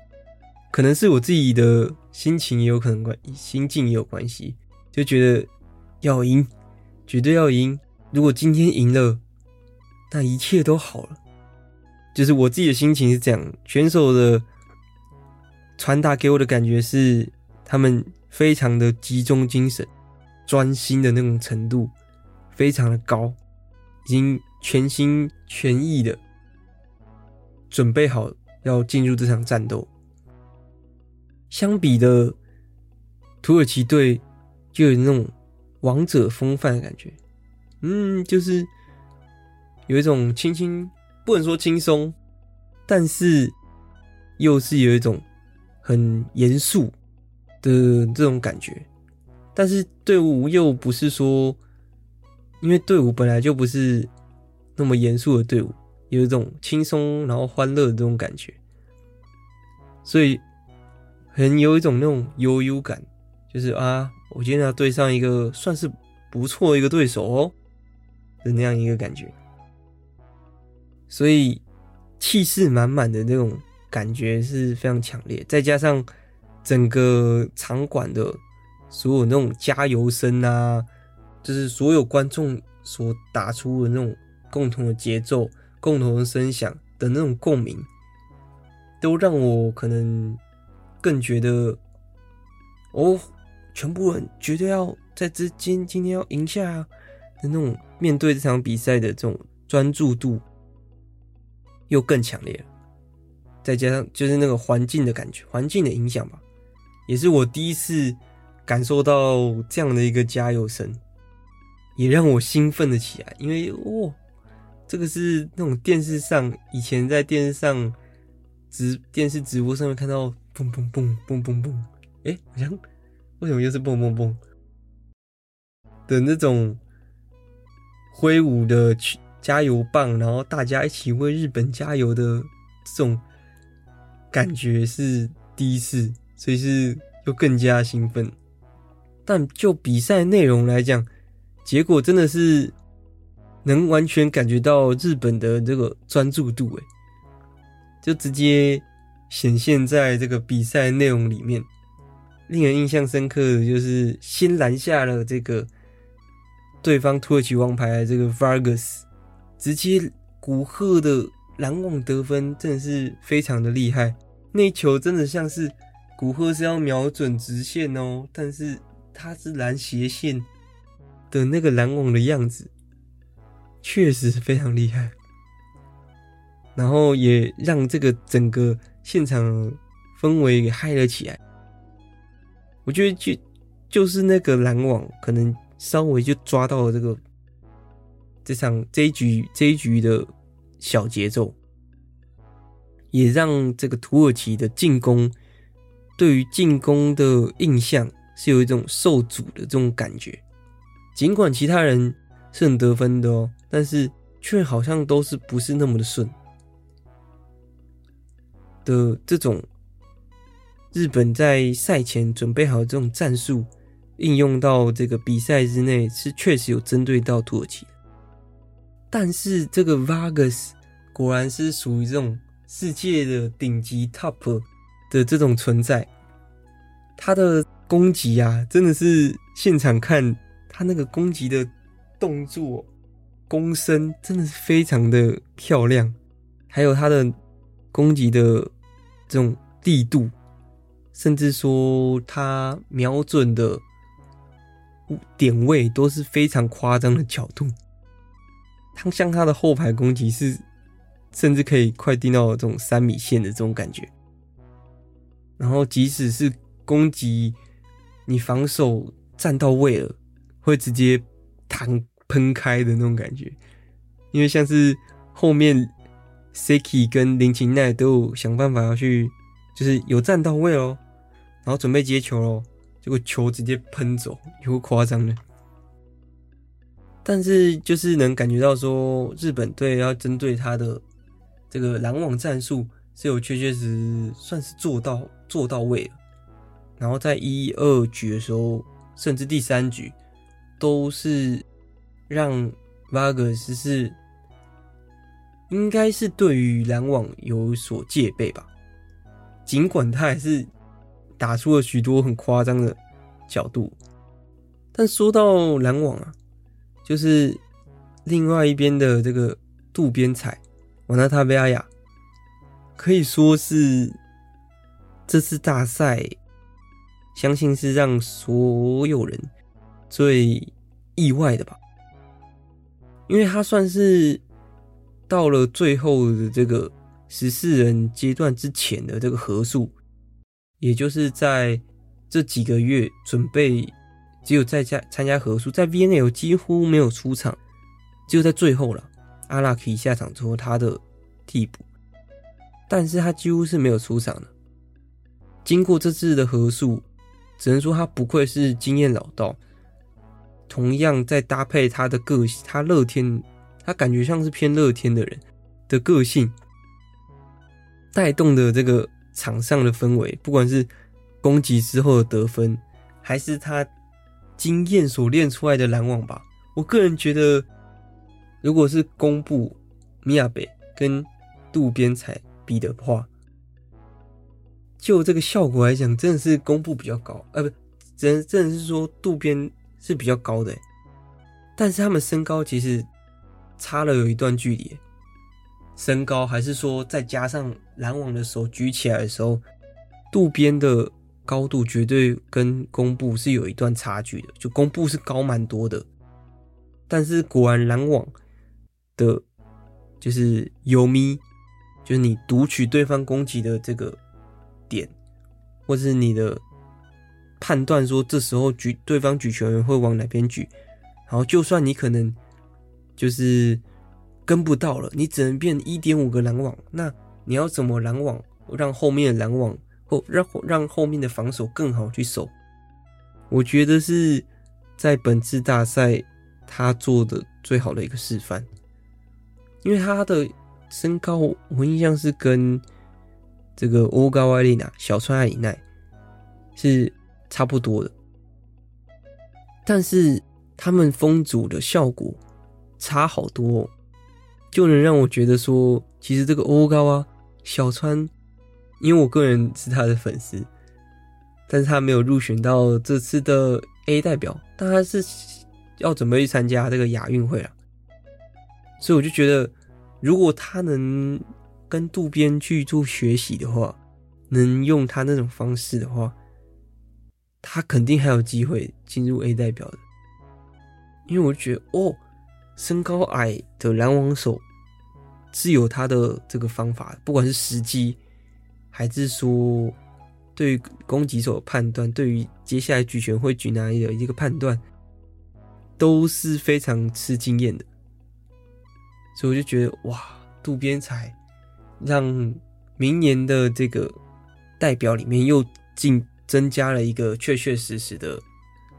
可能是我自己的心情也有可能关，心境也有关系，就觉得要赢，绝对要赢。如果今天赢了，那一切都好了。就是我自己的心情是这样，选手的传达给我的感觉是，他们非常的集中精神，专心的那种程度非常的高，已经全心全意的。准备好要进入这场战斗。相比的土耳其队，就有那种王者风范的感觉。嗯，就是有一种轻轻，不能说轻松，但是又是有一种很严肃的这种感觉。但是队伍又不是说，因为队伍本来就不是那么严肃的队伍。有一种轻松然后欢乐的这种感觉，所以很有一种那种悠悠感，就是啊，我今天要对上一个算是不错的一个对手哦的那样一个感觉，所以气势满满的那种感觉是非常强烈，再加上整个场馆的所有那种加油声啊，就是所有观众所打出的那种共同的节奏。共同的声响的那种共鸣，都让我可能更觉得，哦，全部人绝对要在这今今天要赢下啊的那种面对这场比赛的这种专注度又更强烈了，再加上就是那个环境的感觉，环境的影响吧，也是我第一次感受到这样的一个加油声，也让我兴奋了起来，因为哦，这个是那种电视上以前在电视上直电视直播上面看到嘣嘣嘣嘣嘣嘣，哎，好像。为什么又是蹦蹦蹦的那种挥舞的加油棒，然后大家一起为日本加油的这种感觉是第一次，所以是又更加兴奋。但就比赛内容来讲，结果真的是能完全感觉到日本的这个专注度，哎，就直接显现在这个比赛内容里面。令人印象深刻的就是先拦下了这个对方土耳其王牌这个 Vargas，直接古贺的拦网得分，真的是非常的厉害。那球真的像是古贺是要瞄准直线哦，但是他是拦斜线的那个拦网的样子，确实非常厉害。然后也让这个整个现场氛围给嗨了起来。我觉得就就是那个拦网，可能稍微就抓到了这个这场这一局这一局的小节奏，也让这个土耳其的进攻对于进攻的印象是有一种受阻的这种感觉。尽管其他人是很得分的哦，但是却好像都是不是那么的顺的这种。日本在赛前准备好这种战术，应用到这个比赛之内，是确实有针对到土耳其。但是这个 Vargas 果然是属于这种世界的顶级 top 的这种存在，他的攻击啊，真的是现场看他那个攻击的动作、攻身，真的是非常的漂亮，还有他的攻击的这种力度。甚至说他瞄准的点位都是非常夸张的角度，他像他的后排攻击是，甚至可以快定到这种三米线的这种感觉。然后即使是攻击，你防守站到位了，会直接弹喷开的那种感觉。因为像是后面 Seki 跟林琴奈都有想办法要去。就是有站到位哦，然后准备接球喽，结果球直接喷走，有夸张的。但是就是能感觉到说，日本队要针对他的这个拦网战术是有确确实实算是做到做到位了。然后在一二局的时候，甚至第三局都是让 Vargas 是应该是对于篮网有所戒备吧。尽管他还是打出了许多很夸张的角度，但说到篮网啊，就是另外一边的这个渡边彩瓦纳塔贝亚亚，可以说是这次大赛，相信是让所有人最意外的吧，因为他算是到了最后的这个。十四人阶段之前的这个合数，也就是在这几个月准备，只有在家参加合数，在 VNL 几乎没有出场，只有在最后了，阿拉可以下场之后他的替补，但是他几乎是没有出场的。经过这次的合数，只能说他不愧是经验老道，同样在搭配他的个性，他乐天，他感觉像是偏乐天的人的个性。带动的这个场上的氛围，不管是攻击之后的得分，还是他经验所练出来的拦网吧，我个人觉得，如果是公布米亚北跟渡边彩比的话，就这个效果来讲，真的是公布比较高，呃，不，真真的是说渡边是比较高的，但是他们身高其实差了有一段距离。身高还是说再加上拦网的手举起来的时候，渡边的高度绝对跟弓步是有一段差距的，就弓步是高蛮多的，但是果然拦网的，就是有咪，就是你读取对方攻击的这个点，或是你的判断说这时候举对方举球员会往哪边举，然后就算你可能就是跟不到了，你只能变一点五个拦网，那你要怎么拦网，让后面的拦网或？让让后面的防守更好去守，我觉得是在本次大赛他做的最好的一个示范，因为他的身高我印象是跟这个欧高艾丽娜小川爱里奈是差不多的，但是他们封阻的效果差好多，就能让我觉得说，其实这个欧高啊小川。因为我个人是他的粉丝，但是他没有入选到这次的 A 代表，但他是要准备去参加这个亚运会了，所以我就觉得，如果他能跟渡边去做学习的话，能用他那种方式的话，他肯定还有机会进入 A 代表的。因为我觉得，哦，身高矮的篮网手是有他的这个方法，不管是时机。还是说，对于攻击手的判断，对于接下来举拳会举哪里的一个判断，都是非常吃经验的。所以我就觉得，哇，渡边才让明年的这个代表里面又进增加了一个确确实实的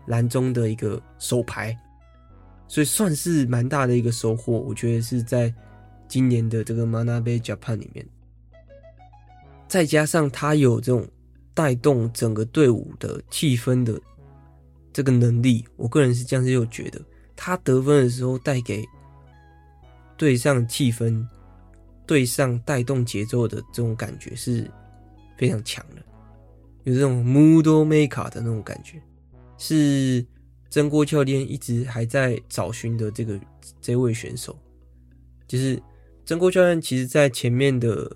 蓝中的一个手牌，所以算是蛮大的一个收获。我觉得是在今年的这个 Manabe Japan 里面。再加上他有这种带动整个队伍的气氛的这个能力，我个人是这样子又觉得，他得分的时候带给队上气氛、队上带动节奏的这种感觉是非常强的，有这种 mood maker 的那种感觉，是曾国教练一直还在找寻的这个这位选手，就是曾国教练其实在前面的。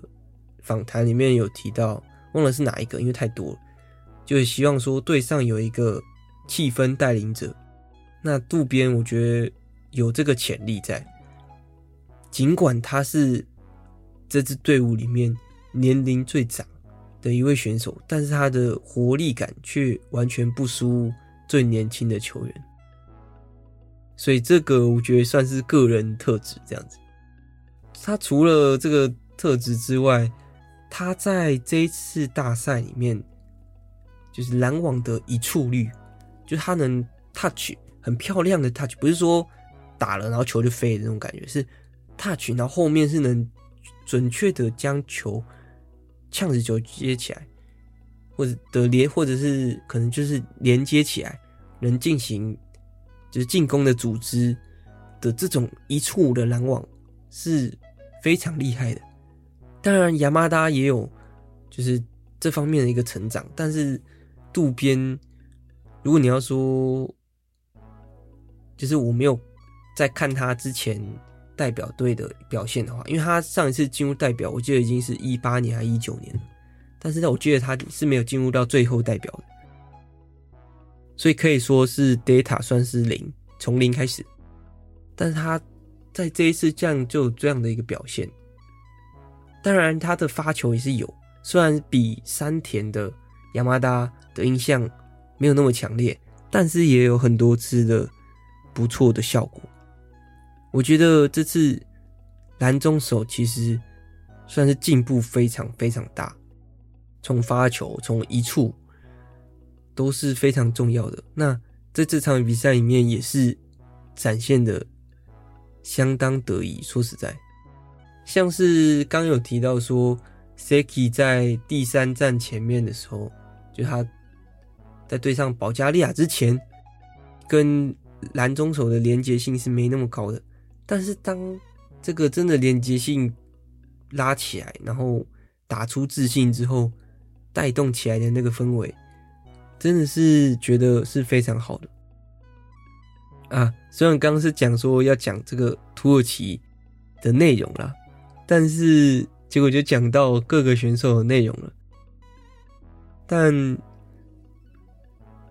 访谈里面有提到，忘了是哪一个，因为太多了，就是希望说队上有一个气氛带领者。那渡边，我觉得有这个潜力在，尽管他是这支队伍里面年龄最长的一位选手，但是他的活力感却完全不输最年轻的球员。所以这个我觉得算是个人特质这样子。他除了这个特质之外，他在这一次大赛里面，就是拦网的一触率，就是他能 touch 很漂亮的 touch，不是说打了然后球就飞的那种感觉，是 touch，然后后面是能准确的将球呛着球接起来，或者的连，或者是可能就是连接起来，能进行就是进攻的组织的这种一触的拦网是非常厉害的。当然，亚麻达也有就是这方面的一个成长，但是渡边，如果你要说，就是我没有在看他之前代表队的表现的话，因为他上一次进入代表，我记得已经是一八年还是一九年了，但是我记得他是没有进入到最后代表的，所以可以说是 data 算是零，从零开始，但是他在这一次这样就这样的一个表现。当然，他的发球也是有，虽然比山田的亚麻达的印象没有那么强烈，但是也有很多次的不错的效果。我觉得这次蓝中手其实算是进步非常非常大，从发球从一触都是非常重要的。那在这场比赛里面也是展现的相当得意，说实在。像是刚有提到说，Seki 在第三站前面的时候，就他在对上保加利亚之前，跟蓝中手的连结性是没那么高的。但是当这个真的连结性拉起来，然后打出自信之后，带动起来的那个氛围，真的是觉得是非常好的。啊，虽然刚刚是讲说要讲这个土耳其的内容啦。但是结果就讲到各个选手的内容了，但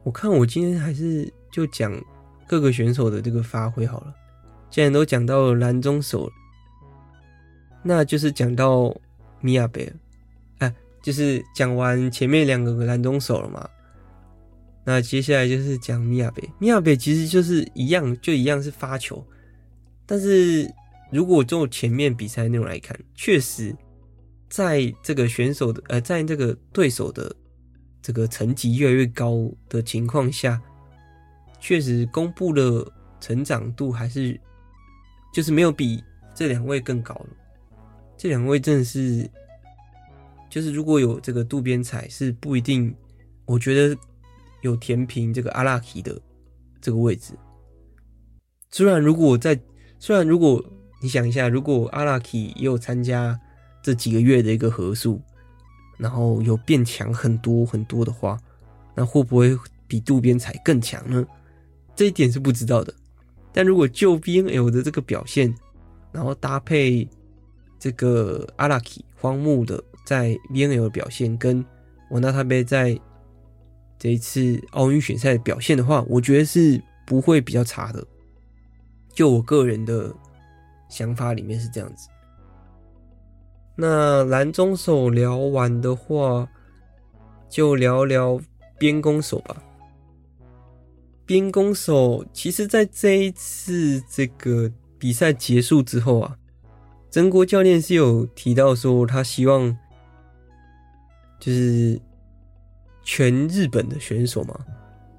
我看我今天还是就讲各个选手的这个发挥好了。既然都讲到蓝中手，那就是讲到米亚贝了。哎，就是讲完前面两个蓝中手了嘛。那接下来就是讲米亚贝。米亚贝其实就是一样，就一样是发球。但是如果就前面比赛内容来看，确实在这个选手的呃，在这个对手的这个层级越来越高的情况下，确实公布的成长度还是就是没有比这两位更高了。这两位真的是，就是如果有这个渡边彩是不一定，我觉得有填平这个阿拉奇的这个位置。虽然如果在，虽然如果你想一下，如果阿拉奇也有参加这几个月的一个合宿。然后有变强很多很多的话，那会不会比渡边彩更强呢？这一点是不知道的。但如果就 B N L 的这个表现，然后搭配这个阿拉基荒木的在 B N L 的表现，跟瓦纳塔贝在这一次奥运选赛的表现的话，我觉得是不会比较差的。就我个人的想法里面是这样子。那蓝中手聊完的话，就聊聊边攻手吧。边攻手其实，在这一次这个比赛结束之后啊，真锅教练是有提到说，他希望就是全日本的选手嘛，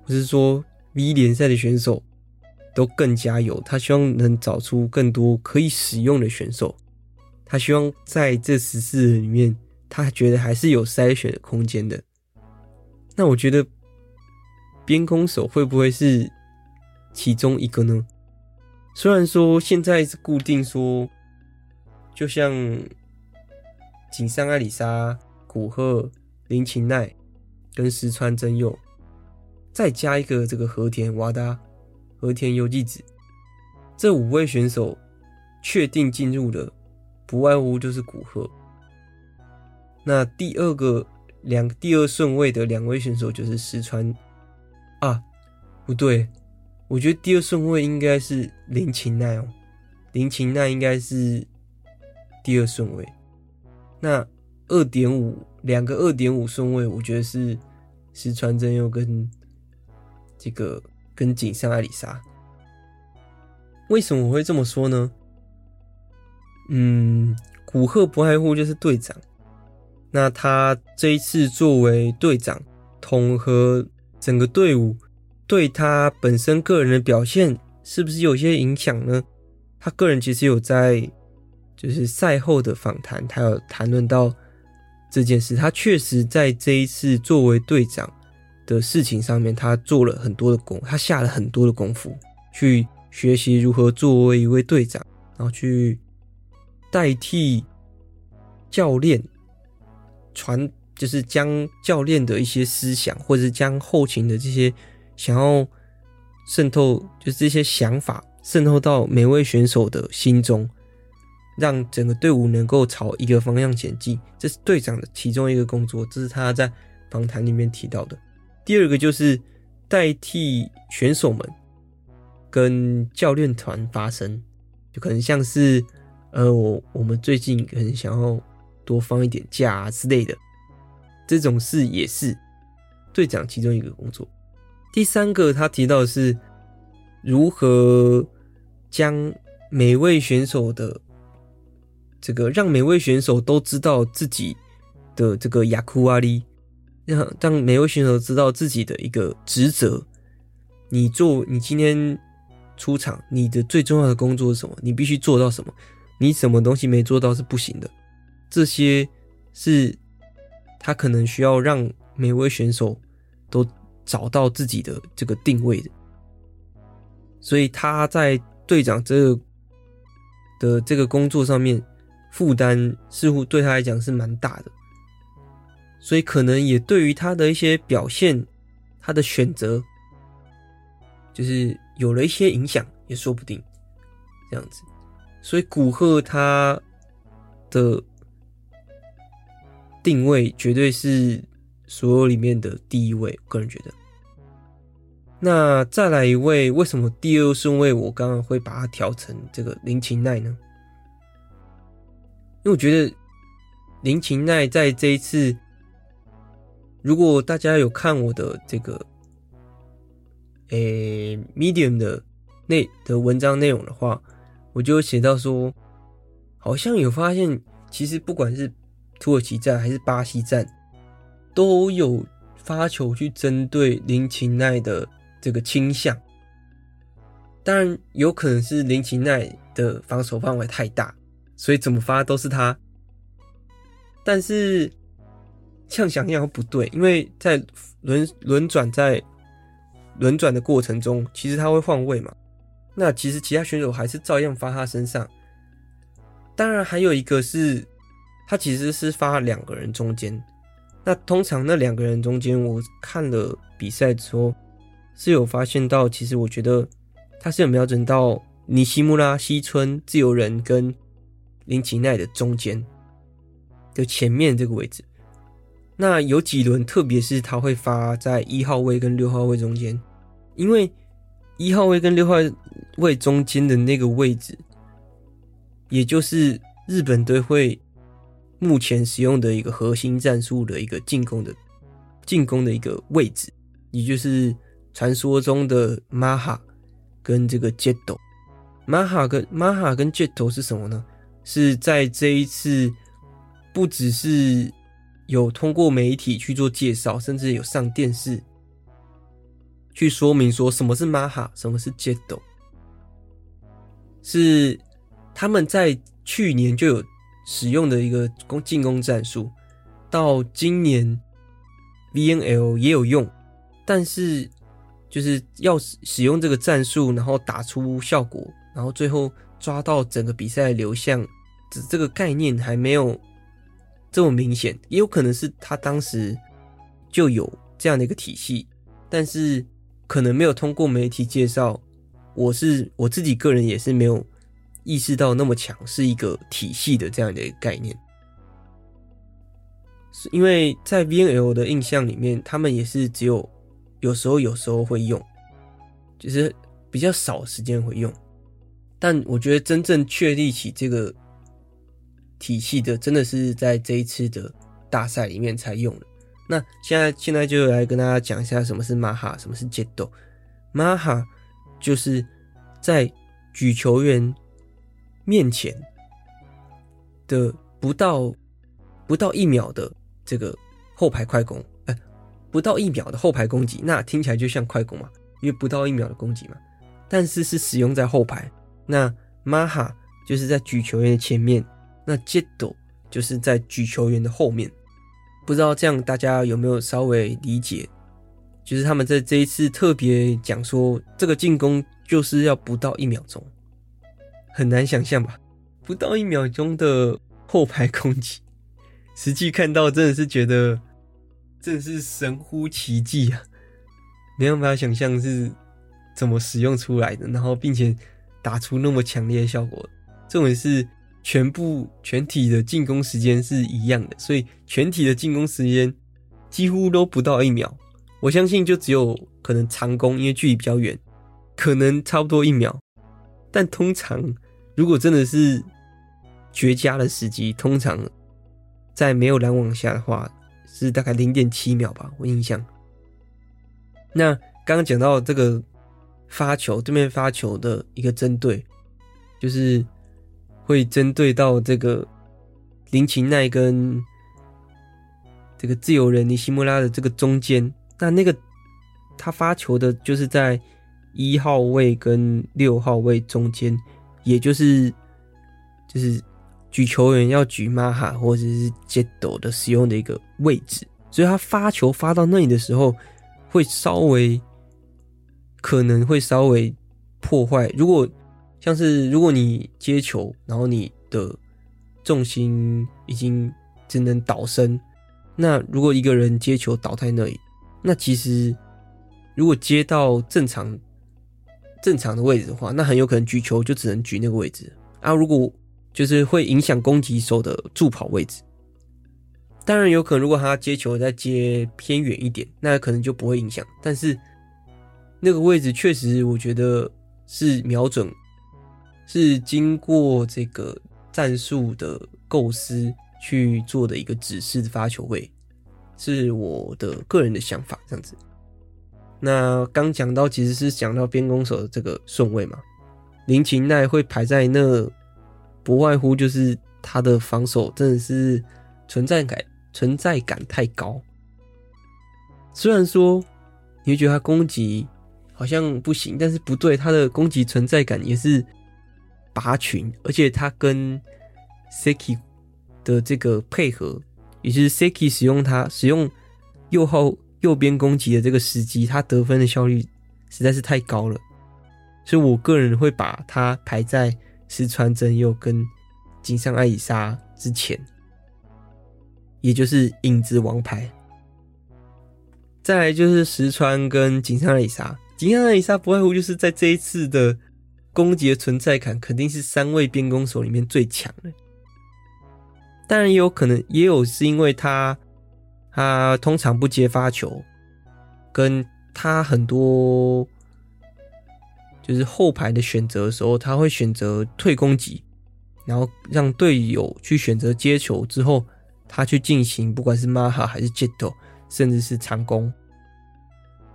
或是说 V 联赛的选手都更加油，他希望能找出更多可以使用的选手。他希望在这十四人里面，他觉得还是有筛选的空间的。那我觉得边空手会不会是其中一个呢？虽然说现在是固定说，就像井上爱里沙、古贺、林琴奈跟石川真佑，再加一个这个和田瓦达、和田优纪子，这五位选手确定进入了。不外乎就是古贺，那第二个两第二顺位的两位选手就是石川，不对，我觉得第二顺位应该是林琴奈哦，林琴奈应该是第二顺位。那二点五两个二点五顺位，我觉得是石川真佑跟这个跟井上爱里沙。为什么我会这么说呢？嗯，古贺不爱护就是队长。那他这一次作为队长，统合整个队伍，对他本身个人的表现是不是有些影响呢？他个人其实有在就是赛后的访谈，他有谈论到这件事。他确实在这一次作为队长的事情上面，他做了很多的功，他下了很多的功夫去学习如何作为一位队长，然后去。代替教练传，就是将教练的一些思想，或者是将后勤的这些想要渗透，就是这些想法渗透到每位选手的心中，让整个队伍能够朝一个方向前进。这是队长的其中一个工作，这是他在访谈里面提到的。第二个就是代替选手们跟教练团发声，就可能像是。呃，我我们最近可能想要多放一点假之类的，这种事也是队长其中一个工作。第三个，他提到的是如何将每位选手的这个让每位选手都知道自己的这个雅库阿里，让让每位选手知道自己的一个职责。你做你今天出场，你的最重要的工作是什么？你必须做到什么？你什么东西没做到是不行的，这些是他可能需要让每位选手都找到自己的这个定位的，所以他在队长这个的这个工作上面负担似乎对他来讲是蛮大的，所以可能也对于他的一些表现，他的选择就是有了一些影响，也说不定，这样子。所以古贺他的定位绝对是所有里面的第一位，我个人觉得。那再来一位，为什么第二顺位我刚刚会把它调成这个林琴奈呢？因为我觉得林琴奈在这一次，如果大家有看我的这个诶、Medium 的内的文章内容的话，我就写到说，好像有发现，其实不管是土耳其站还是巴西站，都有发球去针对林琴奈的。这个倾向，当然有可能是林琴奈的防守范围太大，所以怎么发都是他。但是这样想想不对，因为在轮轮转在轮转的过程中，其实他会换位嘛。那其实其他选手还是照样发他身上。当然还有一个是，他其实是发两个人中间。那通常那两个人中间，我看了比赛之后。是有发现到，其实我觉得他是有瞄准到尼西穆拉、西村、自由人跟林琴奈的中间的前面这个位置。那有几轮，特别是他会发在一号位跟六号位中间，因为一号位跟六号位中间的那个位置，也就是日本队会目前使用的一个核心战术的一个进攻的进攻的一个位置，也就是。传说中的马哈跟这个 Jet，马哈跟马哈跟 Jet 是什么呢？是在这一次不只是有通过媒体去做介绍，甚至有上电视去说明说什么是马哈，什么是 Jet，是他们在去年就有使用的一个攻进攻战术，到今年 VNL 也有用，但是。就是要使用这个战术，然后打出效果，然后最后抓到整个比赛的流向，这这个概念还没有这么明显。也有可能是他当时就有这样的一个体系，但是可能没有通过媒体介绍。我是我自己个人也是没有意识到那么强是一个体系的这样的一个概念，是因为在 VNL 的印象里面，他们也是只有。有时候，有时候会用，就是比较少时间会用。但我觉得真正确立起这个体系的，真的是在这一次的大赛里面才用的。那现在，现在就来跟大家讲一下什么是马哈，什么是 Jet。马哈就是在举球员面前的不到不到一秒的这个后排快攻。不到一秒的后排攻击，那听起来就像快攻嘛，因为不到一秒的攻击嘛。但是是使用在后排，那 Maha 就是在举球员的前面，那 Jet 就是在举球员的后面。不知道这样大家有没有稍微理解？就是他们在这一次特别讲说，这个进攻就是要不到一秒钟，很难想象吧？不到一秒钟的后排攻击，实际看到真的是觉得。真的是神乎其技啊！没办法想象是怎么使用出来的，然后并且打出那么强烈的效果。这种是全部全体的进攻时间是一样的，所以全体的进攻时间几乎都不到一秒。我相信就只有可能长攻，因为距离比较远，可能差不多一秒。但通常如果真的是绝佳的时机，通常在没有拦网下的话。是大概零点七秒吧，我印象。那刚刚讲到这个发球，对面发球的一个针对，就是会针对到这个林琴奈跟这个自由人尼西穆拉的这个中间。那那个他发球的，就是在一号位跟六号位中间，也就是就是。举球员要举马哈或者是接斗的使用的一个位置，所以他发球发到那里的时候，会稍微可能会稍微破坏。如果像是如果你接球，然后你的重心已经只能倒身，那如果一个人接球倒在那里，那其实如果接到正常正常的位置的话，那很有可能举球就只能举那个位置啊。如果就是会影响攻击手的助跑位置，当然有可能，如果他接球再接偏远一点，那可能就不会影响。但是，那个位置确实我觉得是瞄准，是经过这个战术的构思去做的一个指示的发球位，是我的个人的想法这样子。那刚讲到其实是讲到边攻手的这个顺位嘛，林琴奈会排在那，不外乎就是他的防守真的是存在感存在感太高。虽然说你会觉得他攻击好像不行，但是不对，他的攻击存在感也是拔群，而且他跟 Seki 的这个配合，也就是 Seki 使用他使用右后。右边攻击的这个时机，他得分的效率实在是太高了，所以我个人会把他排在石川真佑跟井上爱里沙之前，也就是影子王牌。再来就是石川跟井上爱里沙，井上爱里沙不外乎就是在这一次的攻击的存在感，肯定是三位边攻手里面最强的。当然也有可能，也有是因为他。他通常不接发球，跟他很多就是后排的选择的时候，他会选择退攻击，然后让队友去选择接球之后，他去进行不管是马哈还是 Jet，甚至是长攻，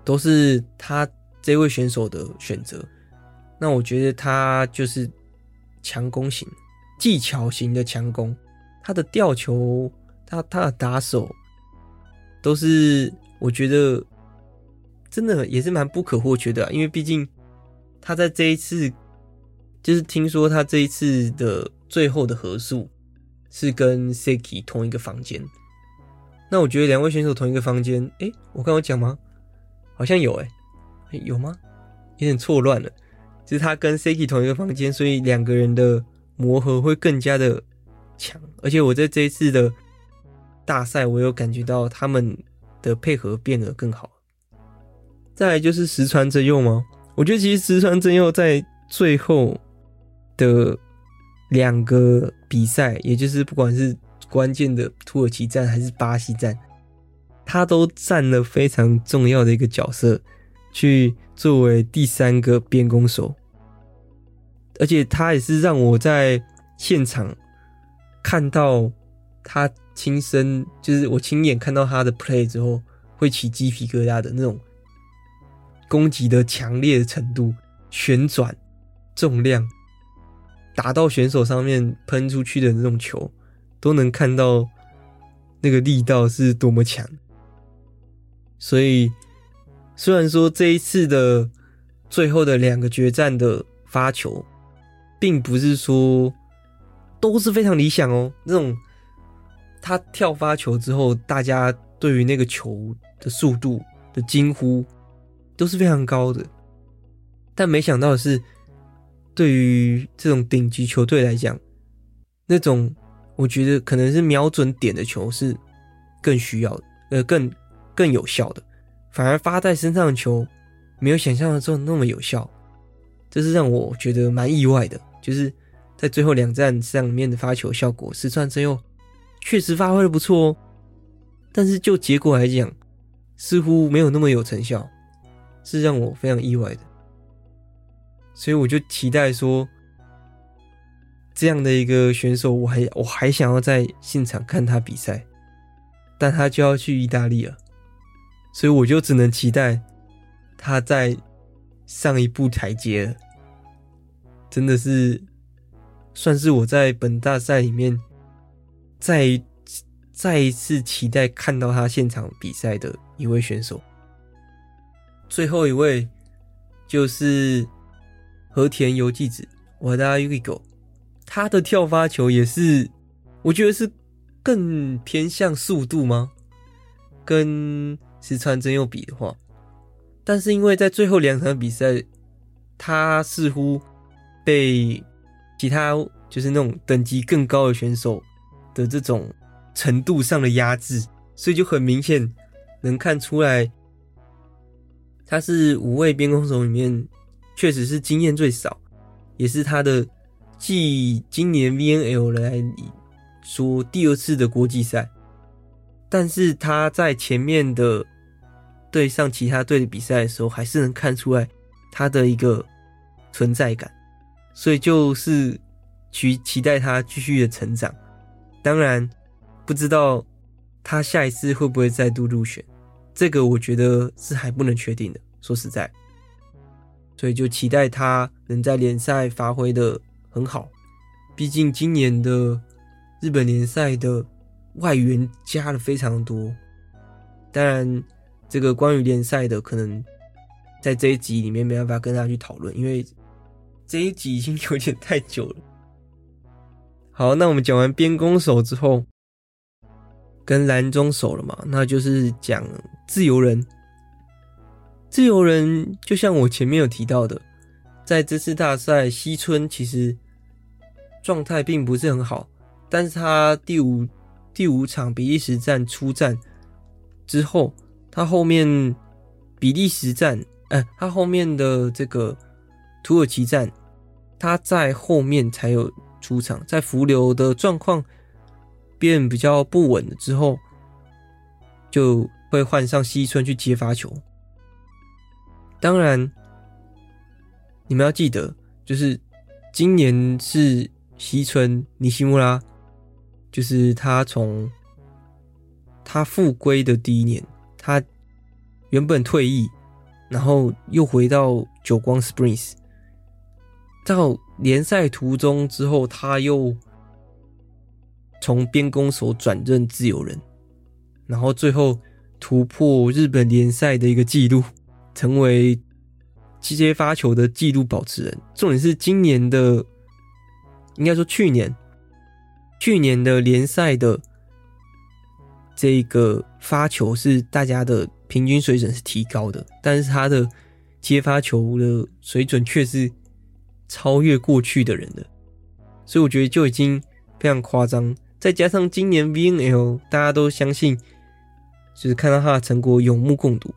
都是他这位选手的选择。那我觉得他就是强攻型、技巧型的强攻，他的吊球，他他的打手。都是我觉得真的也是蛮不可或缺的啊，因为毕竟他在这一次，就是听说他这一次的最后的合宿是跟 Seki 同一个房间。那我觉得两位选手同一个房间，诶，我刚有讲吗？好像有诶，有吗？有点错乱了。就是他跟 Seki 同一个房间，所以两个人的磨合会更加的强。而且我在这一次的。大赛我有感觉到他们的配合变得更好。再来就是石川真佑吗？我觉得其实石川真佑在最后的两个比赛，也就是不管是关键的土耳其站还是巴西站，他都占了非常重要的一个角色，去作为第三个边攻手，而且他也是让我在现场看到他。亲身就是我亲眼看到他的 play 之后，会起鸡皮疙瘩的那种攻击的强烈的程度、旋转、重量，打到选手上面喷出去的那种球，都能看到那个力道是多么强。所以，虽然说这一次的最后的两个决战的发球，并不是说都是非常理想哦，那种。他跳发球之后，大家对于那个球的速度的惊呼都是非常高的。但没想到的是，对于这种顶级球队来讲，那种我觉得可能是瞄准点的球是更需要，呃，更更有效的。反而发在身上的球没有想象的中那么有效，这是让我觉得蛮意外的。就是在最后两站上面的发球效果，石川真佑。确实发挥的不错哦，但是就结果来讲，似乎没有那么有成效，是让我非常意外的。所以我就期待说，这样的一个选手，我还我还想要在现场看他比赛，但他就要去意大利了，所以我就只能期待他在上一步台阶了。真的是算是我在本大赛里面。再再一次期待看到他现场比赛的一位选手，最后一位就是和田由纪子，和田由纪子，他的跳发球也是，我觉得是更偏向速度吗？跟石川真佑比的话，但是因为在最后两场比赛，他似乎被其他就是那种等级更高的选手。的这种程度上的压制，所以就很明显能看出来，他是五位边攻手里面确实是经验最少，也是他的继今年 VNL 来说第二次的国际赛。但是他在前面的对上其他队的比赛的时候，还是能看出来他的一个存在感，所以就是去期待他继续的成长。当然，不知道他下一次会不会再度入选，这个我觉得是还不能确定的。说实在，所以就期待他能在联赛发挥的很好。毕竟今年的日本联赛的外援加了非常多。当然，这个关于联赛的，可能在这一集里面没办法跟大家去讨论，因为这一集已经有点太久了。好，那我们讲完边攻手之后，跟蓝中手了嘛，那就是讲自由人。自由人就像我前面有提到的，在这次大赛，西村其实状态并不是很好，但是他第五第五场比利时站出战之后，他后面比利时站，哎、他后面的这个土耳其站，他在后面才有。出场，在浮流的状况变比较不稳了之后，就会换上西村去接发球。当然，你们要记得，就是今年是西村尼西穆拉，就是他从他复归的第一年，他原本退役，然后又回到久光 Springs，到。联赛途中之后，他又从边攻手转任自由人，然后最后突破日本联赛的一个纪录，成为接发球的纪录保持人。重点是今年的，应该说去年，去年的联赛的这个发球是大家的平均水准是提高的，但是他的接发球的水准却是。超越过去的人的，所以我觉得就已经非常夸张。再加上今年 VNL，大家都相信，就是看到他的成果有目共睹。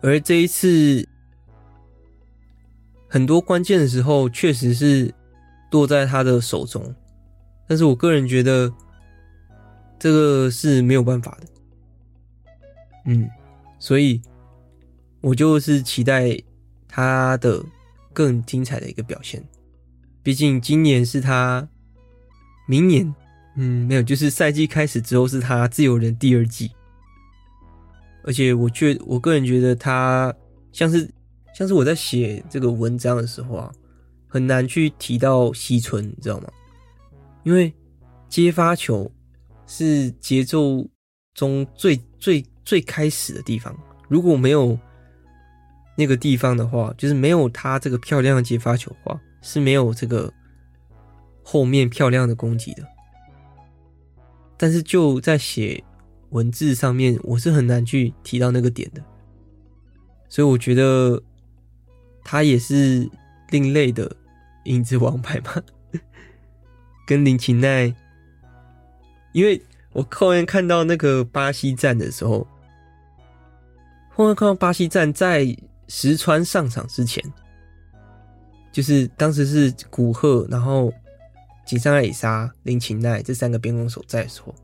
而这一次，很多关键的时候确实是落在他的手中，但是我个人觉得这个是没有办法的。嗯，所以我就是期待他的。更精彩的一个表现，毕竟今年是他，明年，嗯，没有，就是赛季开始之后是他自由人第二季，而且我觉我个人觉得他像是像是我在写这个文章的时候啊，很难去提到西村，你知道吗？因为接发球是节奏中最最最开始的地方，如果没有。那个地方的话，就是没有他这个漂亮的接发球的话，是没有这个后面漂亮的攻击的。但是就在写文字上面，我是很难去提到那个点的。所以我觉得他也是另类的影子王牌嘛，跟林琴奈。因为我后面看到那个巴西站的时候，后面看到巴西站在。石川上场之前，就是当时是古贺，然后井上爱里沙、林琴奈这三个边攻手在的时候，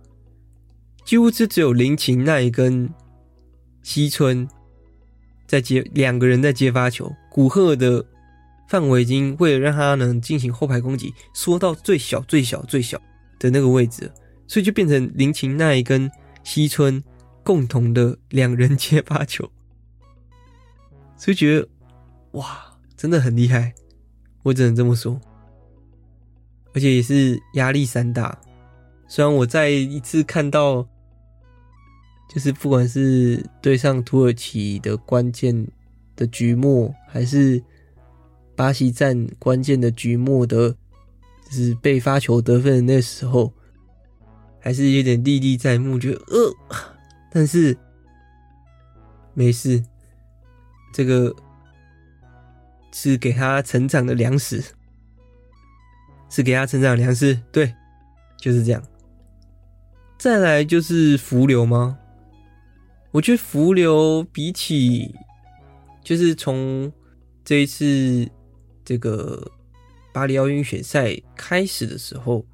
几乎是只有林琴奈跟西村在接两个人在接发球，古贺的范围已经为了让他能进行后排攻击缩到最小、最小、最小的那个位置，所以就变成林琴奈跟西村共同的两人接发球。所以觉得，哇，真的很厉害，我只能这么说。而且也是压力山大。虽然我在一次看到，就是不管是对上土耳其的关键的局末，还是巴西站关键的局末的，就是被发球得分的那时候，还是有点历历在目，觉得呃，但是没事。这个是给他成长的粮食，是给他成长粮食，对，就是这样。再来就是福留吗？我觉得福留比起，就是从这一次这个巴黎奥运选赛开始的时候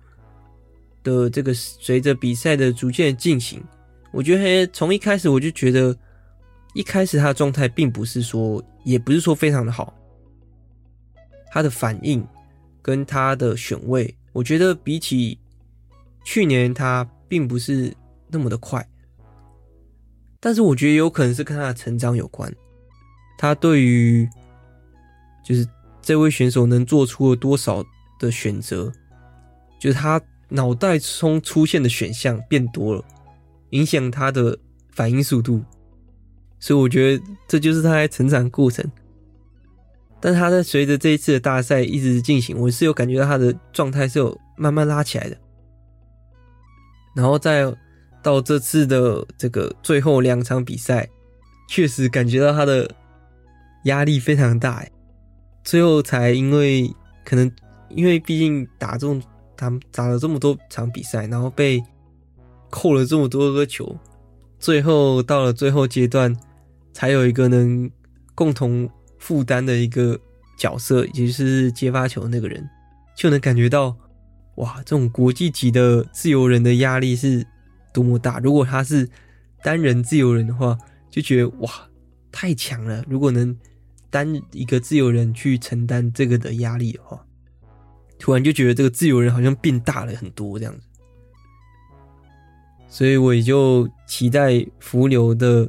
的这个随着比赛的逐渐进行，我觉得从一开始我就觉得。一开始他的状态并不是说，也不是说非常的好，他的反应跟他的选位，我觉得比起去年他并不是那么的快，但是我觉得有可能是跟他的成长有关，他对于就是这位选手能做出了多少的选择，就是他脑袋中出现的选项变多了，影响他的反应速度。所以我觉得这就是他在成长过程，但他在随着这一次的大赛一直进行，我是有感觉到他的状态是有慢慢拉起来的。然后再到这次的这个最后两场比赛，确实感觉到他的压力非常大，最后才因为可能因为毕竟打中打打了这么多场比赛，然后被扣了这么多个球，最后到了最后阶段。才有一个能共同负担的一个角色，也就是接发球那个人，就能感觉到，哇，这种国际级的自由人的压力是多么大。如果他是单人自由人的话，就觉得哇，太强了。如果能单一个自由人去承担这个的压力的话，突然就觉得这个自由人好像变大了很多这样子。所以我也就期待福流的。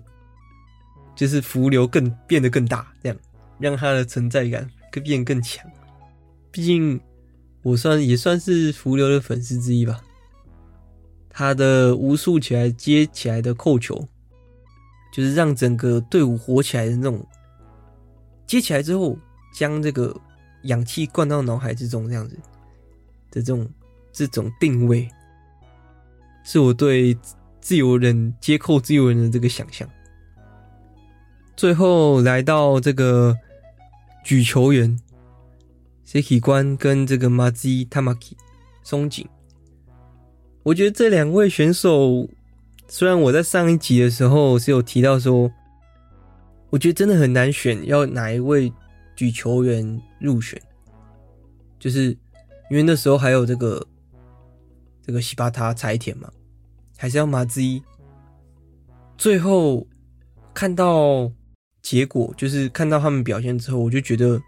就是福流更变得更大，这样让他的存在感更变更强。毕竟我算也算是福流的粉丝之一吧。他的无数起来接起来的扣球，就是让整个队伍活起来的那种。接起来之后，将这个氧气灌到脑海之中，这样子的这种这种定位，是我对自由人接扣自由人的这个想象。最后来到这个举球员，Seki 关跟这个 Mazi Tamaki 松井，我觉得这两位选手，虽然我在上一集的时候是有提到说，我觉得真的很难选要哪一位举球员入选，就是因为那时候还有这个这个西巴塔柴田嘛，还是要 Mazi，最后看到。结果就是看到他们表现之后，我就觉得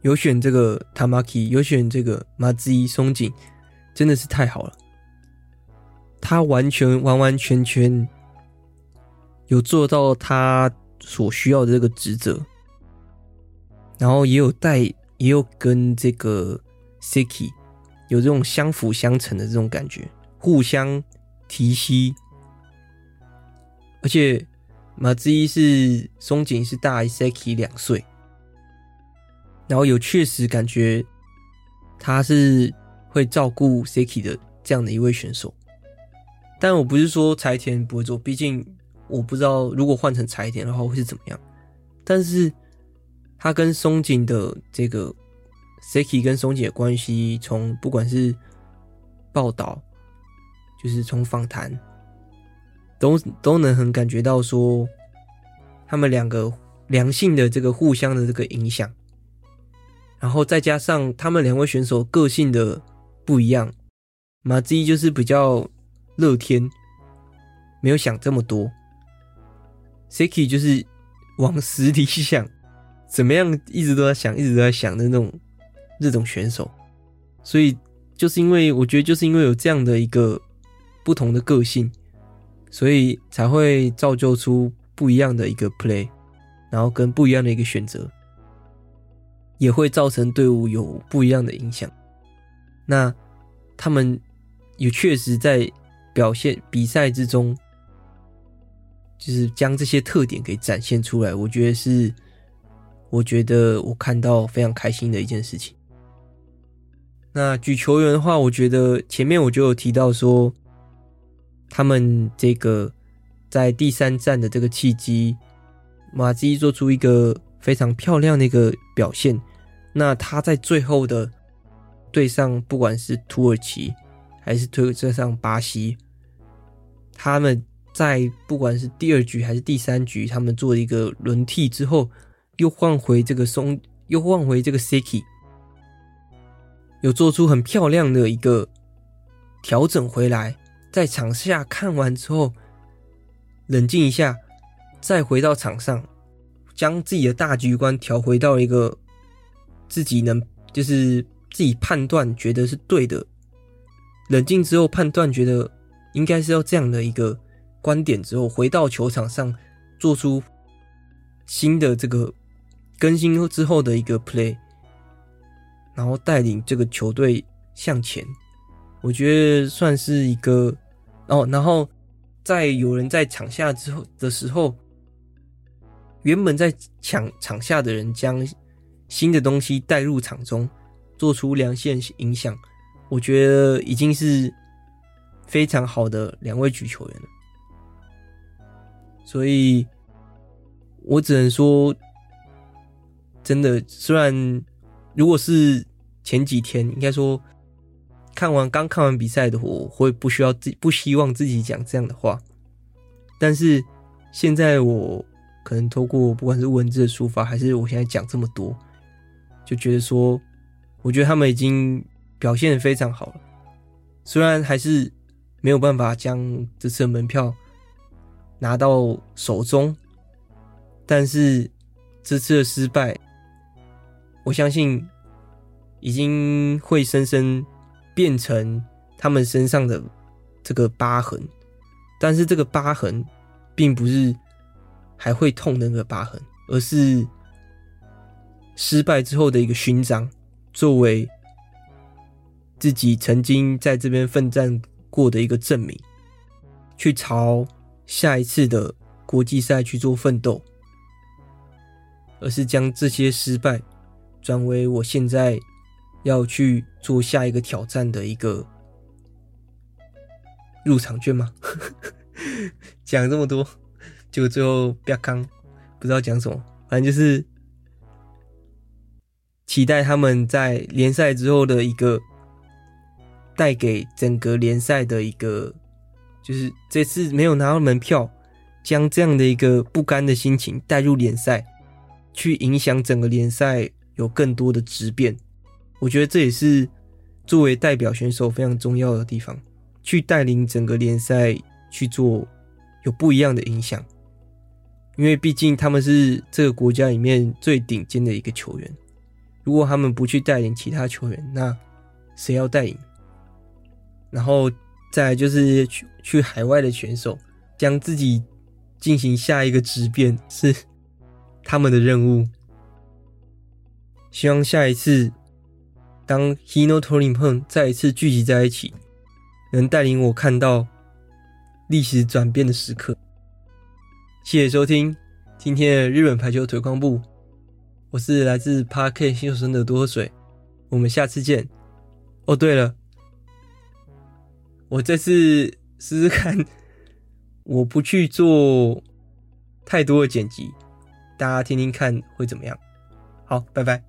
有选这个 Tamaki，有选这个 Mazi 松井，真的是太好了。他完全完完全全有做到他所需要的这个职责，然后也有带，也有跟这个 Siki 有这种相辅相成的这种感觉，互相提携，而且。马之一是松井是大 Seki 两岁，然后有确实感觉他是会照顾 Seki 的这样的一位选手，但我不是说柴田不会做，毕竟我不知道如果换成柴田的话会是怎么样。但是他跟松井的这个 Seki 跟松井的关系，从不管是报道，就是从访谈。都都能很感觉到说，他们两个良性的这个互相的这个影响，然后再加上他们两位选手个性的不一样，马之一就是比较乐天，没有想这么多，Siki 就是往死里想，怎么样一直都在想，一直都在想的那种这种选手，所以就是因为我觉得就是因为有这样的一个不同的个性。所以才会造就出不一样的一个 play，然后跟不一样的一个选择，也会造成队伍有不一样的影响。那他们也确实在表现比赛之中，就是将这些特点给展现出来。我觉得是，我觉得我看到非常开心的一件事情。那举球员的话，我觉得前面我就有提到说。他们这个在第三站的这个契机，马基做出一个非常漂亮的一个表现。那他在最后的对上，不管是土耳其还是对上巴西，他们在不管是第二局还是第三局，他们做了一个轮替之后，又换回这个松，又换回这个 Siki，有做出很漂亮的一个调整回来。在场下看完之后，冷静一下，再回到场上，将自己的大局观调回到一个自己能就是自己判断觉得是对的，冷静之后判断觉得应该是要这样的一个观点之后，回到球场上做出新的这个更新之后的一个 play，然后带领这个球队向前，我觉得算是一个哦，然后在有人在场下之后的时候。原本在抢场下的人将新的东西带入场中，做出良性影响，我觉得已经是非常好的两位举球员了。所以，我只能说，真的，虽然如果是前几天，应该说看完刚看完比赛的我，会不需要自不希望自己讲这样的话，但是现在我。可能透过不管是文字的书法，还是我现在讲这么多，就觉得说，我觉得他们已经表现得非常好了。虽然还是没有办法将这次的门票拿到手中，但是这次的失败，我相信已经会深深变成他们身上的这个疤痕。但是这个疤痕并不是。还会痛的那个疤痕，而是失败之后的一个勋章，作为自己曾经在这边奋战过的一个证明，去朝下一次的国际赛去做奋斗，而是将这些失败转为我现在要去做下一个挑战的一个入场券吗？讲这么多。就最后不要刚，不知道讲什么，反正就是期待他们在联赛之后的一个带给整个联赛的一个，就是这次没有拿到门票，将这样的一个不甘的心情带入联赛，去影响整个联赛有更多的质变。我觉得这也是作为代表选手非常重要的地方，去带领整个联赛去做有不一样的影响。因为毕竟他们是这个国家里面最顶尖的一个球员，如果他们不去带领其他球员，那谁要带领？然后再就是去去海外的选手，将自己进行下一个质变，是他们的任务。希望下一次当 Hino Torinpon 再一次聚集在一起，能带领我看到历史转变的时刻。谢谢收听今天的日本排球推广部，我是来自 Park 新手村的多喝水，我们下次见。哦，对了，我这次试试看，我不去做太多的剪辑，大家听听看会怎么样？好，拜拜。